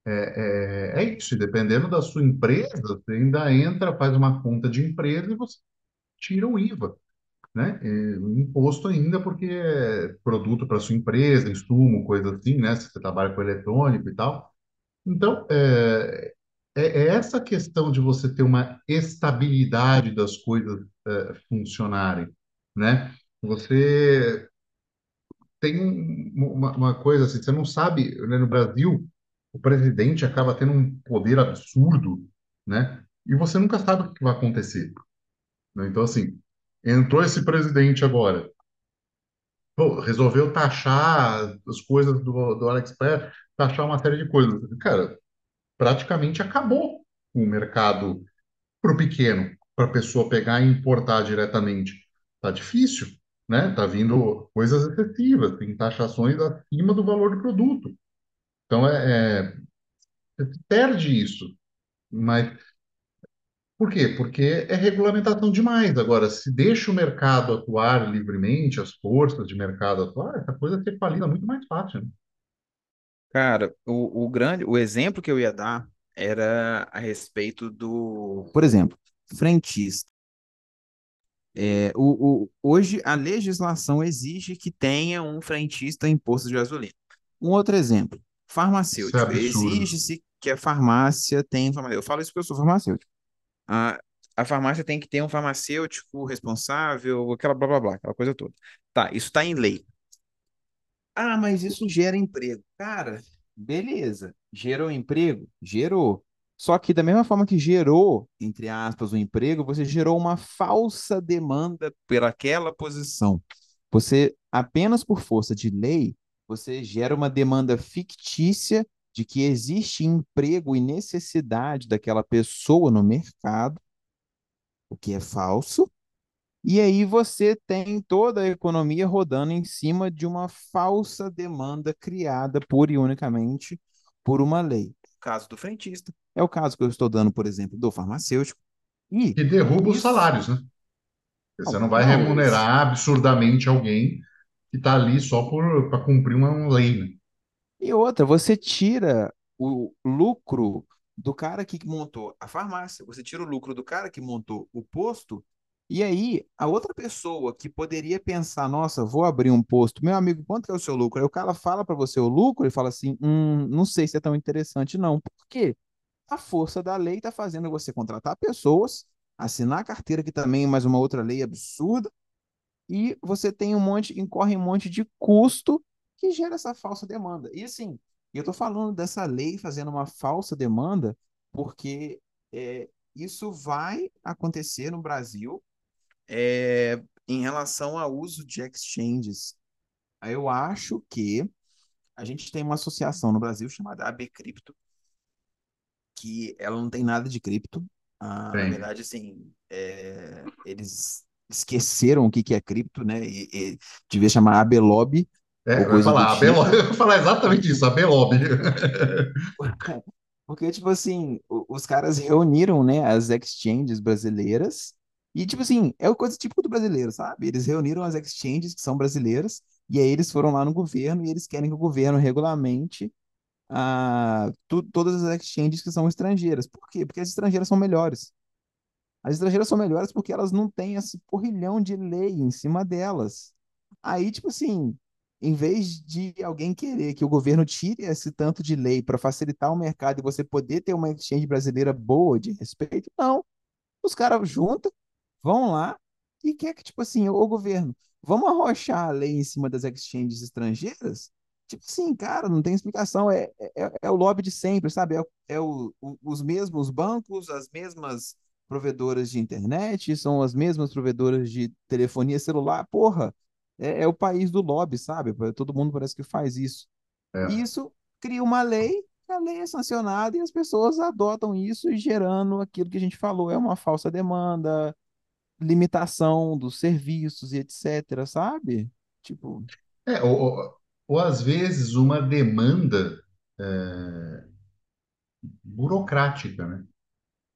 É, é, é isso, e dependendo da sua empresa, você ainda entra, faz uma conta de empresa e você tira o IVA, né? Imposto ainda porque é produto para sua empresa, insumo, coisa assim, né? Se você trabalha com eletrônico e tal. Então, é, é, é essa questão de você ter uma estabilidade das coisas é, funcionarem, né? Você tem um- uma, uma coisa assim, você não sabe, né, no Brasil, o presidente acaba tendo um poder absurdo, né? E você nunca sabe o que vai acontecer, né? Então, assim, entrou esse presidente agora, pô, resolveu taxar as coisas do, do AliExpress, taxar uma série de coisas. Cara, praticamente acabou o mercado para o pequeno, para a pessoa pegar e importar diretamente. Tá difícil, né? Tá vindo coisas excessivas, tem taxações acima do valor do produto. Então, é, é, perde isso. Mas por quê? Porque é regulamentação demais. Agora, se deixa o mercado atuar livremente, as forças de mercado atuar, essa coisa ser falida muito mais fácil, né? Cara, o, o grande, o exemplo que eu ia dar era a respeito do, por exemplo, frentista. É, o, o, hoje a legislação exige que tenha um frentista em posto de gasolina. Um outro exemplo, É farmacêutico. absurdo. Exige-se que a farmácia tenha. farma- Eu falo isso porque eu sou farmacêutico. A, a farmácia tem que ter um farmacêutico responsável, aquela blá blá blá, aquela coisa toda. Tá, isso está em lei. Ah, mas isso gera emprego. Cara, beleza. Gerou emprego? Gerou. Só que da mesma forma que gerou, entre aspas, o emprego, você gerou uma falsa demanda por aquela posição. Você, apenas por força de lei, você gera uma demanda fictícia de que existe emprego e necessidade daquela pessoa no mercado, o que é falso. E aí você tem toda a economia rodando em cima de uma falsa demanda criada pura e unicamente por uma lei. O caso do frentista é o caso que eu estou dando, por exemplo, do farmacêutico. E Que derruba os isso, salários, né? Você não, vai remunerar absurdamente alguém que está ali só para cumprir uma lei, né? E outra, você tira o lucro do cara que montou a farmácia, você tira o lucro do cara que montou o posto, e aí a outra pessoa que poderia pensar, nossa, vou abrir um posto, meu amigo, quanto é o seu lucro? Aí o cara fala para você o lucro e fala assim, hum, não sei se é tão interessante não. Por quê? A força da lei está fazendo você contratar pessoas, assinar a carteira, que também é mais uma outra lei absurda, e você tem um monte, incorre um monte de custo que gera essa falsa demanda. E assim, eu estou falando dessa lei fazendo uma falsa demanda porque é, isso vai acontecer no Brasil é, em relação ao uso de exchanges. Eu acho que a gente tem uma associação no Brasil chamada AB Cripto, que ela não tem nada de cripto. Ah, na verdade, assim, é, eles esqueceram o que, que é cripto, né? E, e devia chamar AB Lobby É, eu ia do falar, tipo. eu ia falar exatamente isso, a Belob. Porque, tipo assim, os caras reuniram, né, as exchanges brasileiras, e, tipo assim, é o coisa típica do brasileiro, sabe? Eles reuniram as exchanges que são brasileiras, e aí eles foram lá no governo, e eles querem que o governo regulamente ah, tu- todas as exchanges que são estrangeiras. Por quê? Porque as estrangeiras são melhores. As estrangeiras são melhores porque elas não têm esse porrilhão de lei em cima delas. Aí, tipo assim, em vez de alguém querer que o governo tire esse tanto de lei para facilitar o mercado e você poder ter uma exchange brasileira boa, de respeito, não. Os caras juntam, vão lá e quer que, tipo assim, o governo, vamos arrochar a lei em cima das exchanges estrangeiras? Tipo assim, cara, não tem explicação. É, é, é o lobby de sempre, sabe? É, é o, o, os mesmos bancos, as mesmas provedoras de internet, são as mesmas provedoras de telefonia celular. Porra, é, é o país do lobby, sabe? Todo mundo parece que faz isso. E É. isso cria uma lei, a lei é sancionada e as pessoas adotam isso, gerando aquilo que a gente falou, é uma falsa demanda, limitação dos serviços e etc, sabe? Tipo, É, ou, ou, ou às vezes uma demanda é, burocrática, né?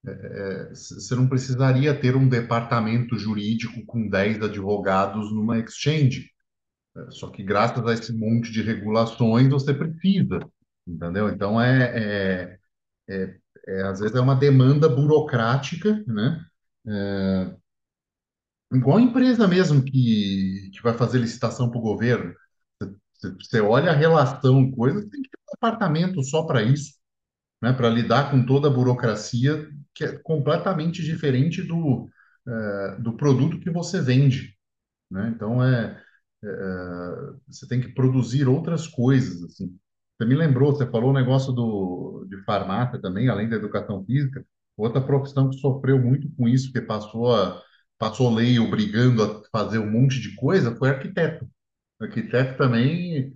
É, Você não precisaria ter um departamento jurídico com 10 advogados numa exchange. É, Só que graças a esse monte de regulações você precisa, entendeu? Então é, é, é, é, às vezes é uma demanda burocrática, né? Igual a empresa mesmo que, que vai fazer licitação para o governo. Você, você olha a relação, coisa, tem que ter um departamento só para isso, né? Para lidar com toda a burocracia que é completamente diferente do, eh, do produto que você vende, né? Então é, é, é, você tem que produzir outras coisas assim. Você me lembrou, você falou o negócio do, de farmácia também, além da educação física, outra profissão que sofreu muito com isso, que passou a, passou lei obrigando a fazer um monte de coisa, foi arquiteto. Arquiteto também, é,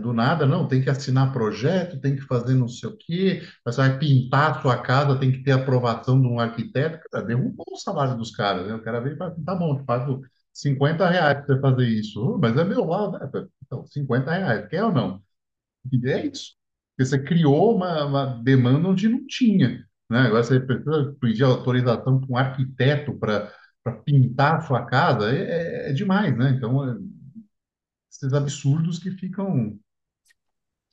do nada, não, tem que assinar projeto, tem que fazer não sei o quê, você vai pintar a sua casa, tem que ter aprovação de um arquiteto. Derrubou o salário dos caras, né? O cara veio e fala, tá bom, te pago 50 reais para fazer isso. "Oh, mas é meu lado, né? Então, 50 reais, quer ou não? E é isso. Porque você criou uma, uma demanda onde não tinha, né? Agora você precisa pedir autorização para um arquiteto para para pintar a sua casa, é, é é demais, né? Então, é, esses absurdos que ficam.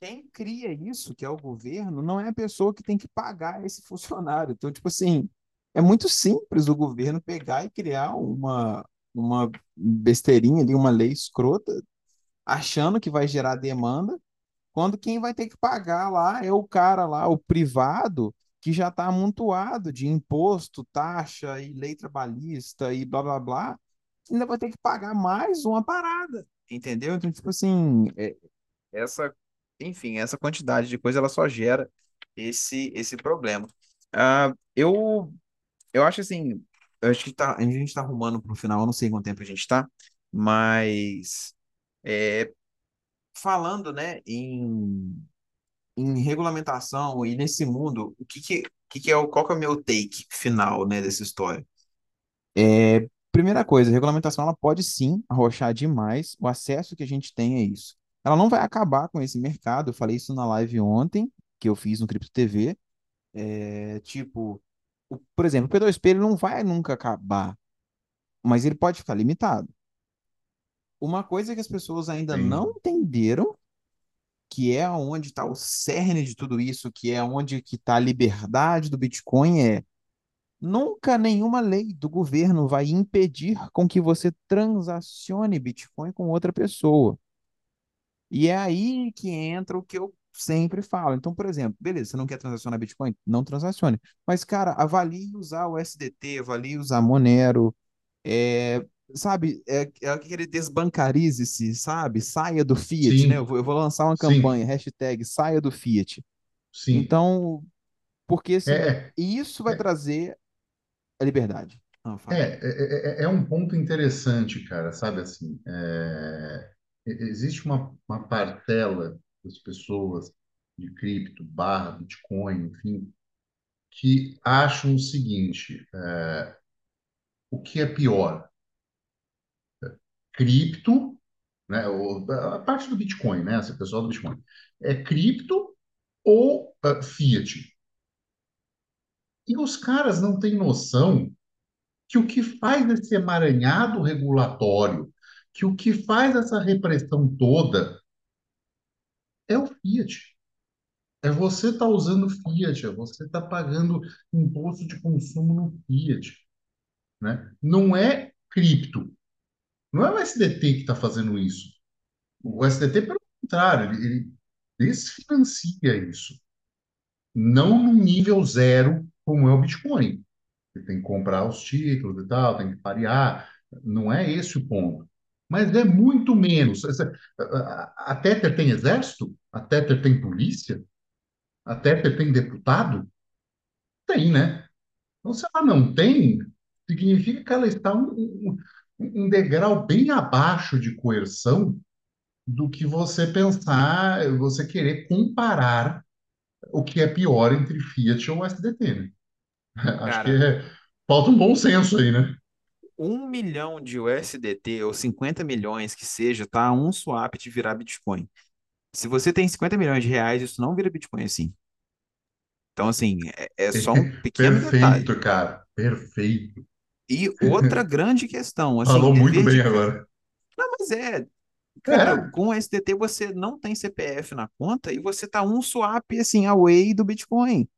quem cria isso, que é o governo, não é a pessoa que tem que pagar esse funcionário. Então, tipo assim, é muito simples o governo pegar e criar uma, uma besteirinha ali, uma lei escrota, achando que vai gerar demanda, quando quem vai ter que pagar lá é o cara lá, o privado, que já está amontoado de imposto, taxa e lei trabalhista e blá blá blá, ainda vai ter que pagar mais uma parada, entendeu? Então, tipo assim, é- essa, enfim, essa quantidade de coisa ela só gera esse esse problema. Ah, eu eu acho assim, eu acho que tá, a gente está arrumando para o final, eu não sei quanto tempo a gente está, mas é, falando, né, em em regulamentação e nesse mundo, o que que, que que é o, qual que é o meu take final, né, dessa história? É, primeira coisa, a regulamentação ela pode sim arrochar demais o acesso que a gente tem a isso. Ela não vai acabar com esse mercado, eu falei isso na live ontem, que eu fiz no Cripto TV. É, tipo, o- por exemplo, o P2P ele não vai nunca acabar, mas ele pode ficar limitado. uma coisa que as pessoas ainda não Sim, entenderam, que é onde está o cerne de tudo isso, que é onde que está a liberdade do Bitcoin, é nunca nenhuma lei do governo vai impedir com que você transacione Bitcoin com outra pessoa. E é aí que entra o que eu sempre falo. Então, por exemplo, beleza, você não quer transacionar Bitcoin? Não transacione. Mas, cara, avalie usar o SDT, avalie usar Monero, é, sabe, é, é aquele desbancarize-se, sabe? Saia do Fiat, né? Eu sim, vou, eu vou lançar uma campanha, sim, hashtag saia do Fiat. sim. Então, porque assim, é, isso vai é, trazer a liberdade. É, fala. é, é é um ponto interessante, cara, sabe assim, é, existe uma, uma parcela das pessoas de cripto, barra, Bitcoin, enfim, que acham o seguinte, é, o que é pior? Cripto, né, o- a parte do Bitcoin, né, essa pessoal do Bitcoin, é cripto ou ah, fiat? E os caras não têm noção que o que faz esse emaranhado regulatório, que o que faz essa repressão toda é o Fiat. É você estar tá usando Fiat, é você estar tá pagando imposto de consumo no Fiat, né? Não é cripto, não é o SDT que está fazendo isso. O SDT, pelo contrário, ele, ele desfinancia isso. Não no nível zero, como é o Bitcoin. Você tem que comprar os títulos e tal, tem que parear. Não é esse o ponto. Mas é muito menos. A Tether tem exército? A Tether tem polícia? A Tether tem deputado? Tem, né? Então, se ela não tem, significa que ela está um, um degrau bem abaixo de coerção do que você pensar, você querer comparar o que é pior entre Fiat ou SDT, né? Acho que é- falta um bom senso aí, né? um milhão de USDT ou 50 milhões que seja, tá? Um swap de virar Bitcoin. Se você tem 50 milhões de reais, isso não vira Bitcoin assim. Então, assim, é, é só um pequeno detalhe. Perfeito, cara. Perfeito. E outra grande questão, assim, Falou muito dever de bem casa. agora. Não, mas é, cara, É, com o SDT você não tem CPF na conta e você tá um swap, assim, away do Bitcoin.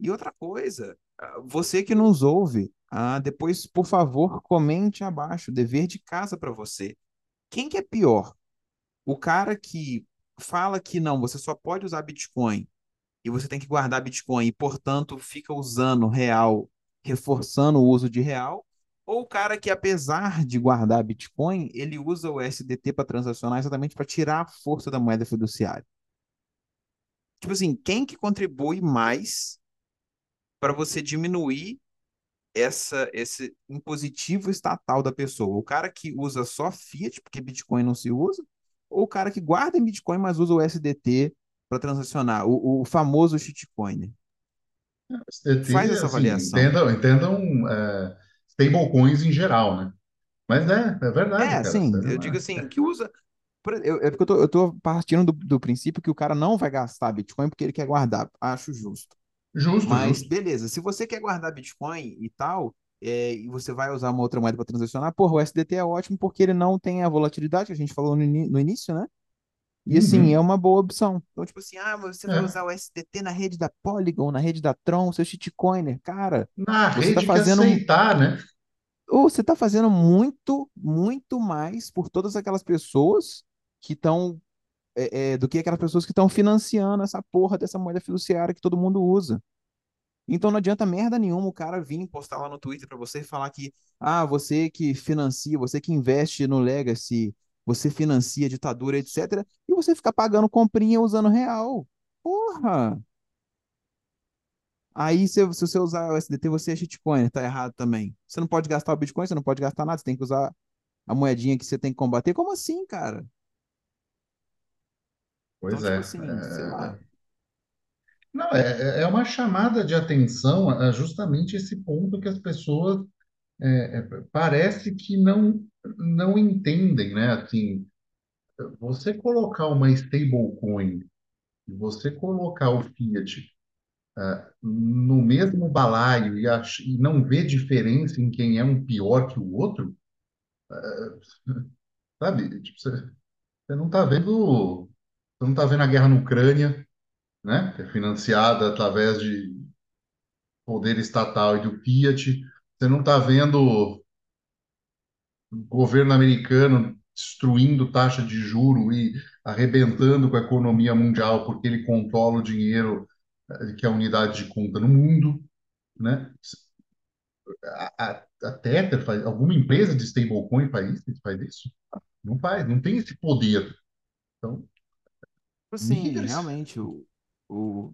E outra coisa, você que nos ouve, ah, depois, por favor, comente abaixo, dever de casa para você. Quem que é pior? O cara que fala que não, você só pode usar Bitcoin e você tem que guardar Bitcoin e, portanto, fica usando real, reforçando o uso de real, ou o cara que, apesar de guardar Bitcoin, ele usa o SDT para transacionar exatamente para tirar a força da moeda fiduciária. Tipo assim, quem que contribui mais para você diminuir essa, esse impositivo estatal da pessoa? O cara que usa só Fiat, porque Bitcoin não se usa, ou o cara que guarda em Bitcoin, mas usa o SDT para transacionar, o, o famoso shitcoin? Faz STT, essa assim, avaliação. entendam, entendam é, stablecoins em geral, né? Mas é, é verdade, É, cara. assim, eu digo assim, que usa. eu- é porque eu tô, eu tô partindo do, do princípio que o cara não vai gastar Bitcoin porque ele quer guardar. Acho justo. Justo, Mas justo. beleza, se você quer guardar Bitcoin e tal, é, e você vai usar uma outra moeda para transacionar, porra, o SDT é ótimo porque ele não tem a volatilidade que a gente falou no, no início, né? E assim, é Uhum. uma boa opção. Então, tipo assim, ah, você vai É. usar o SDT na rede da Polygon, na rede da Tron, seu shitcoiner. Cara, Na você tá rede que fazendo aceitar, né? ou você está fazendo muito, muito mais por todas aquelas pessoas que estão, é, é, do que aquelas pessoas que estão financiando essa porra dessa moeda fiduciária que todo mundo usa. Então não adianta merda nenhuma o cara vir postar lá no Twitter para você falar que, ah, você que financia, você que investe no Legacy, você financia ditadura, etc. E você ficar pagando comprinha usando real. Porra! Aí, se, se você usar o SDT, você é shitcoin, tá errado também. Você não pode gastar o Bitcoin, você não pode gastar nada, você tem que usar a moedinha que você tem que combater. Como assim, cara? Então, Pois tipo é. assim, sei lá. É, Não, é, é é uma chamada de atenção a justamente esse ponto que as pessoas é, é, parece que não, não entendem, né? Assim, você colocar uma stablecoin e você colocar o Fiat no mesmo balaio e, ach- e não ver diferença em quem é um pior que o outro, sabe? Tipo, você, você não está vendo, você não está vendo a guerra na Ucrânia, né? Que é financiada através de poder estatal e do Fiat. Você não está vendo o governo americano destruindo taxa de juro e arrebentando com a economia mundial porque ele controla o dinheiro eh, que é a unidade de conta no mundo, né? A, a, a Tether faz, alguma empresa de stablecoin faz isso? Faz isso? Não faz, não tem esse poder. Então, Assim, líderes. realmente, o, o,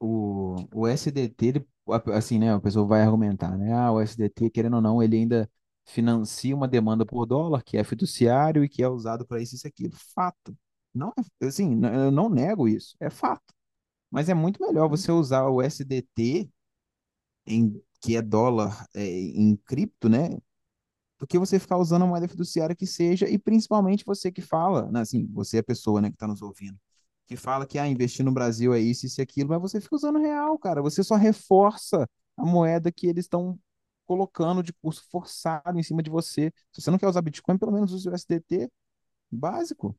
o, o SDT, ele, assim, né, a pessoa vai argumentar, né, ah, o SDT, querendo ou não, ele ainda financia uma demanda por dólar, que é fiduciário e que é usado para isso e isso aquilo. Fato. Não, é- assim, eu não nego isso, é fato. Mas é muito melhor você usar o SDT, em, que é dólar, é, em cripto, né, do que você ficar usando a moeda fiduciária que seja, e principalmente você que fala, né, assim, você é a pessoa, né, que está nos ouvindo, que fala que ah, investir no Brasil é isso, isso e aquilo, mas você fica usando real, cara. Você só reforça a moeda que eles estão colocando de curso forçado em cima de você. Se você não quer usar Bitcoin, pelo menos use o USDT básico.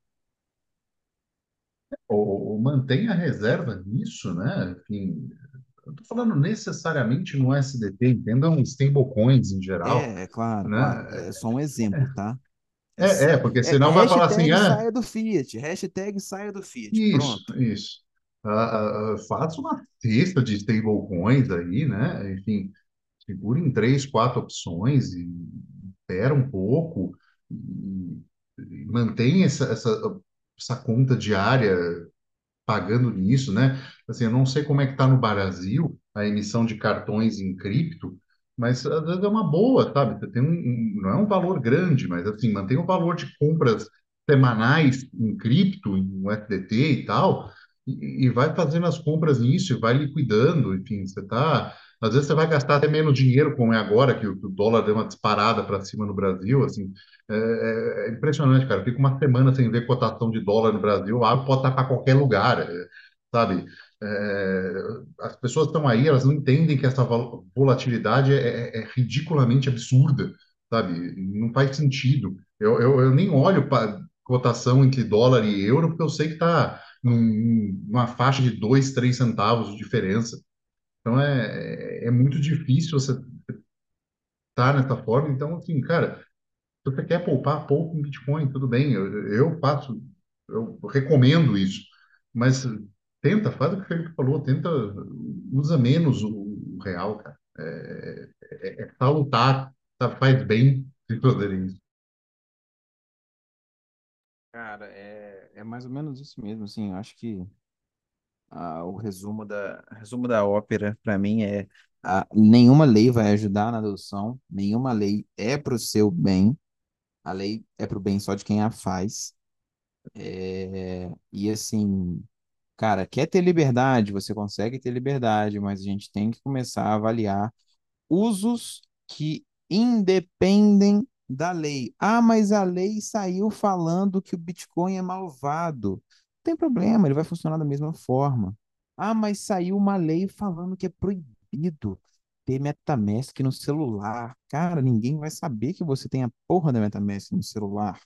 ou, mantém a reserva nisso, né? Enfim, eu estou falando necessariamente no SDT, entendam stablecoins em geral, É, é claro, claro. né? É só um exemplo, tá? É, É, é, porque é senão vai falar assim, hashtag ah, saia do Fiat, hashtag saia do Fiat. isso, Pronto. isso. Ah, ah, faça uma cesta de stablecoins aí, né? Enfim, segura em três, quatro opções e espera um pouco e, e mantém essa, essa, essa conta diária pagando nisso, né? Assim, eu não sei como é que está no Brasil a emissão de cartões em cripto, mas é uma boa, sabe? Tem um, um- não é um valor grande, mas assim, mantém o valor de compras semanais em cripto, em USDT e tal, e, e vai fazendo as compras nisso, e vai liquidando, enfim, você tá Às vezes você vai gastar até menos dinheiro, como é agora, que o, dólar deu uma disparada para cima no Brasil, assim, é, é- é impressionante, cara. Fica uma semana sem ver cotação de dólar no Brasil. A água pode estar para qualquer lugar, é, sabe? É, as pessoas estão aí, elas não entendem que essa vol- volatilidade é, é- é ridiculamente absurda, sabe? Não faz sentido. Eu, eu, eu nem olho para cotação entre dólar e euro, porque eu sei que está numa faixa de dois, três centavos de diferença. Então é, é muito difícil você estar nessa forma. Então, assim, cara. Se você quer poupar, pouco em Bitcoin, tudo bem. Eu, eu faço, eu recomendo isso. Mas tenta, faz o que o Felipe falou, tenta, usa menos o, o real, cara. É, é, é salutar, tá, faz bem se fazer isso. Cara, é, é mais ou menos isso mesmo, assim, eu acho que ah, o resumo da, resumo da ópera, para mim, é ah, nenhuma lei vai ajudar na adoção, nenhuma lei é para o seu bem, a lei é para o bem só de quem a faz. É, e assim, cara, quer ter liberdade, você consegue ter liberdade, mas a gente tem que começar a avaliar usos que independem da lei. Ah, mas a lei saiu falando que o Bitcoin é malvado. Não tem problema, ele vai funcionar da mesma forma. Ah, mas saiu uma lei falando que é proibido ter MetaMask no celular. Cara, ninguém vai saber que você tem a porra da MetaMask no celular.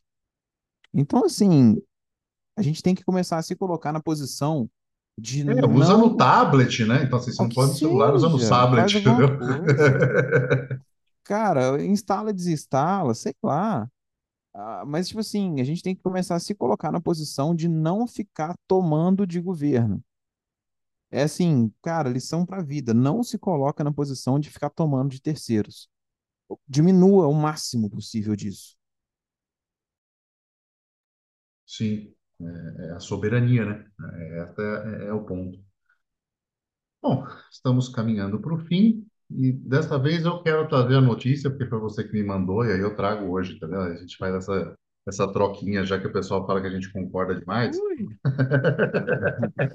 Então, assim, a gente tem que começar a se colocar na posição de É, usa no não, tablet, né? Então, assim, você não pode no celular, usa no seja, faz tablet, entendeu? Cara, instala, desinstala, sei lá. Ah, mas, tipo assim, a gente tem que começar a se colocar na posição de não ficar tomando de governo. É assim, cara, lição pra vida. Não se coloca na posição de ficar tomando de terceiros. Diminua o máximo possível disso. Sim, é, é a soberania, né? É, Essa é, é o ponto. Bom, estamos caminhando para o fim e dessa vez eu quero trazer a notícia, porque foi você que me mandou e aí eu trago hoje, entendeu? A gente faz essa, essa troquinha, já que o pessoal fala que a gente concorda demais.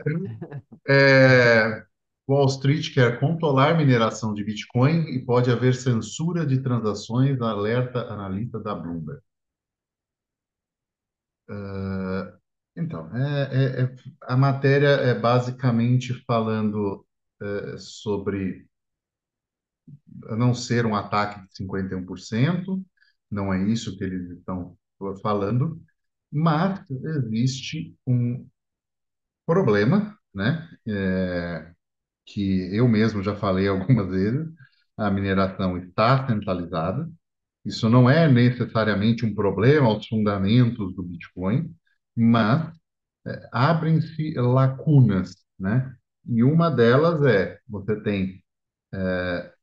É, Wall Street quer controlar mineração de Bitcoin e pode haver censura de transações, alerta analista da Bloomberg. Ah, Então, é, é- é- a matéria é basicamente falando é, sobre a não ser um ataque de 51%, não é isso que eles estão falando, mas existe um problema, né? É, que eu mesmo já falei algumas vezes, a mineração está centralizada. Isso não é necessariamente um problema aos fundamentos do Bitcoin, mas é, abrem-se lacunas, né? E uma delas é, você tem é,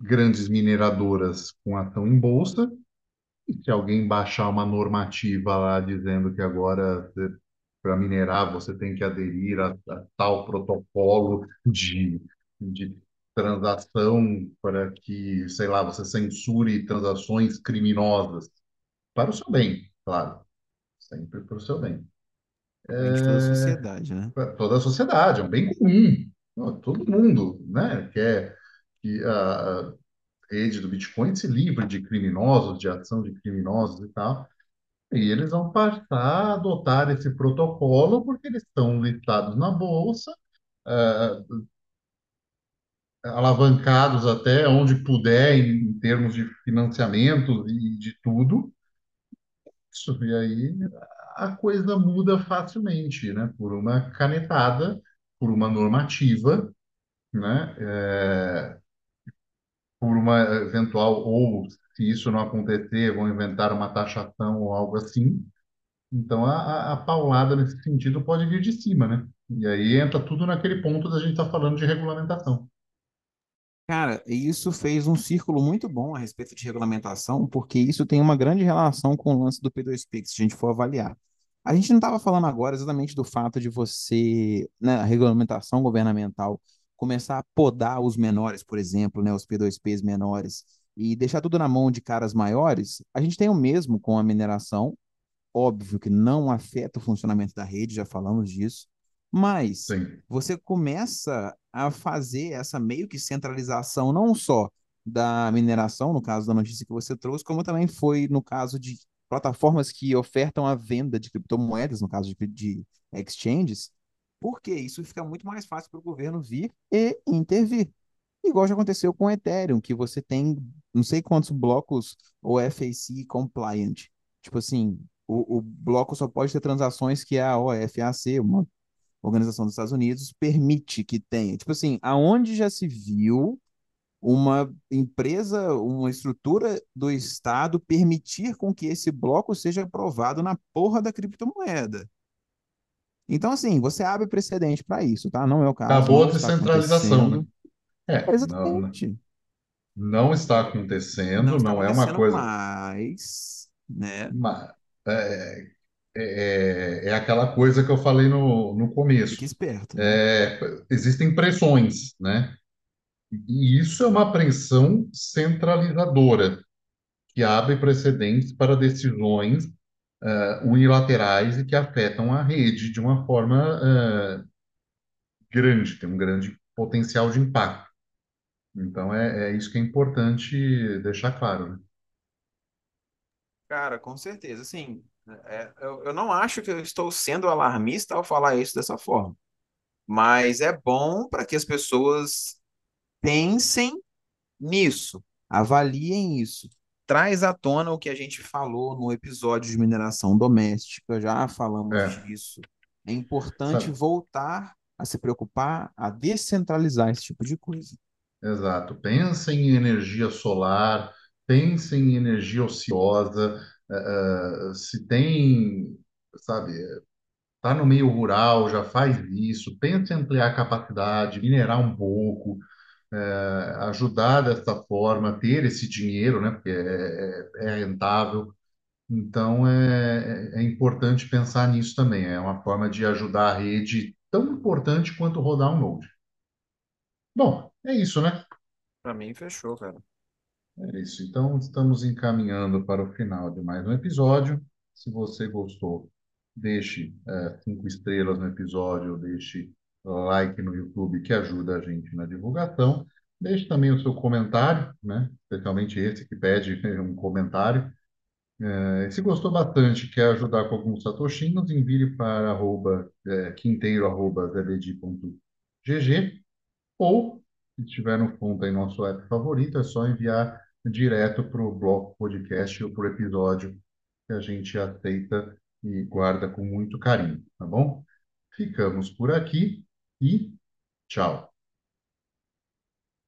grandes mineradoras com ação em bolsa, e se alguém baixar uma normativa lá dizendo que agora para minerar você tem que aderir a, a tal protocolo de, de transação para que, sei lá, você censure transações criminosas. Para o seu bem, claro. Sempre para o seu bem. De toda a sociedade, né? Para toda a sociedade, é um bem comum. Todo mundo né, quer que a rede do Bitcoin se livre de criminosos, de ação de criminosos e tal. E eles vão passar a adotar esse protocolo porque eles estão listados na bolsa, eh, alavancados até onde puder em, em termos de financiamento e de tudo. Isso, e aí a coisa muda facilmente, né? Por uma canetada, por uma normativa, né? É, por uma eventual, ou se isso não acontecer, vão inventar uma taxação ou algo assim. Então a, a, paulada nesse sentido pode vir de cima, né? E aí entra tudo naquele ponto da gente estar tá falando de regulamentação. Cara, isso fez um círculo muito bom a respeito de regulamentação, porque isso tem uma grande relação com o lance do P2P, se a gente for avaliar. A gente não estava falando agora exatamente do fato de você, né, a regulamentação governamental, começar a podar os menores, por exemplo, né, os P2Ps menores, e deixar tudo na mão de caras maiores. A gente tem o mesmo com a mineração, óbvio que não afeta o funcionamento da rede, já falamos disso, mas Sim. você começa a fazer essa meio que centralização, não só da mineração, no caso da notícia que você trouxe, como também foi no caso de plataformas que ofertam a venda de criptomoedas, no caso de, de exchanges, porque isso fica muito mais fácil para o governo vir e intervir. Igual já aconteceu com o Ethereum, que você tem não sei quantos blocos OFAC compliant. Tipo assim, o, o bloco só pode ter transações que a OFAC, uma organização dos Estados Unidos, permite que tenha. Tipo assim, aonde já se viu uma empresa, uma estrutura do Estado permitir com que esse bloco seja aprovado na porra da criptomoeda. Então, assim, você abre precedente para isso, tá? Não é o caso. Acabou a descentralização, né? É, Exatamente. Não, não, está acontecendo, não, está não acontecendo é uma coisa. Mais, né? Mas, é, é, é aquela coisa que eu falei no, no começo. Fique esperto. Né? É, existem pressões, né? E isso é uma pressão centralizadora, que abre precedentes para decisões uh, unilaterais e que afetam a rede de uma forma uh, grande, tem um grande potencial de impacto. Então, é, é isso que é importante deixar claro. Né? Cara, com certeza. Assim, é, eu, eu não acho que eu estou sendo alarmista ao falar isso dessa forma. Mas é bom para que as pessoas pensem nisso, avaliem isso. Traz à tona o que a gente falou no episódio de mineração doméstica, já falamos É. disso. É importante Sabe? voltar a se preocupar, a descentralizar esse tipo de coisa. Exato. Pensem em energia solar, pensem em energia ociosa. eh, se tem, sabe, está no meio rural, já faz isso. Pense em ampliar a capacidade, minerar um pouco, eh, ajudar dessa forma, ter esse dinheiro, né, porque é, é é rentável. Então, é, é é importante pensar nisso também. É uma forma de ajudar a rede tão importante quanto rodar um node. Bom, é isso, né? Para mim, fechou, cara. É isso. Então, estamos encaminhando para o final de mais um episódio. Se você gostou, deixe é, cinco estrelas no episódio, deixe like no YouTube, que ajuda a gente na divulgação. Deixe também o seu comentário, né? Especialmente esse que pede um comentário. É, se gostou bastante, quer ajudar com alguns satoshinhos, envie para arroba, é, quinteiro.zbd.gg ou, se estiver no fundo aí nosso app favorito, é só enviar direto para o bloco podcast ou para o episódio que a gente aceita e guarda com muito carinho, tá bom? Ficamos por aqui e tchau.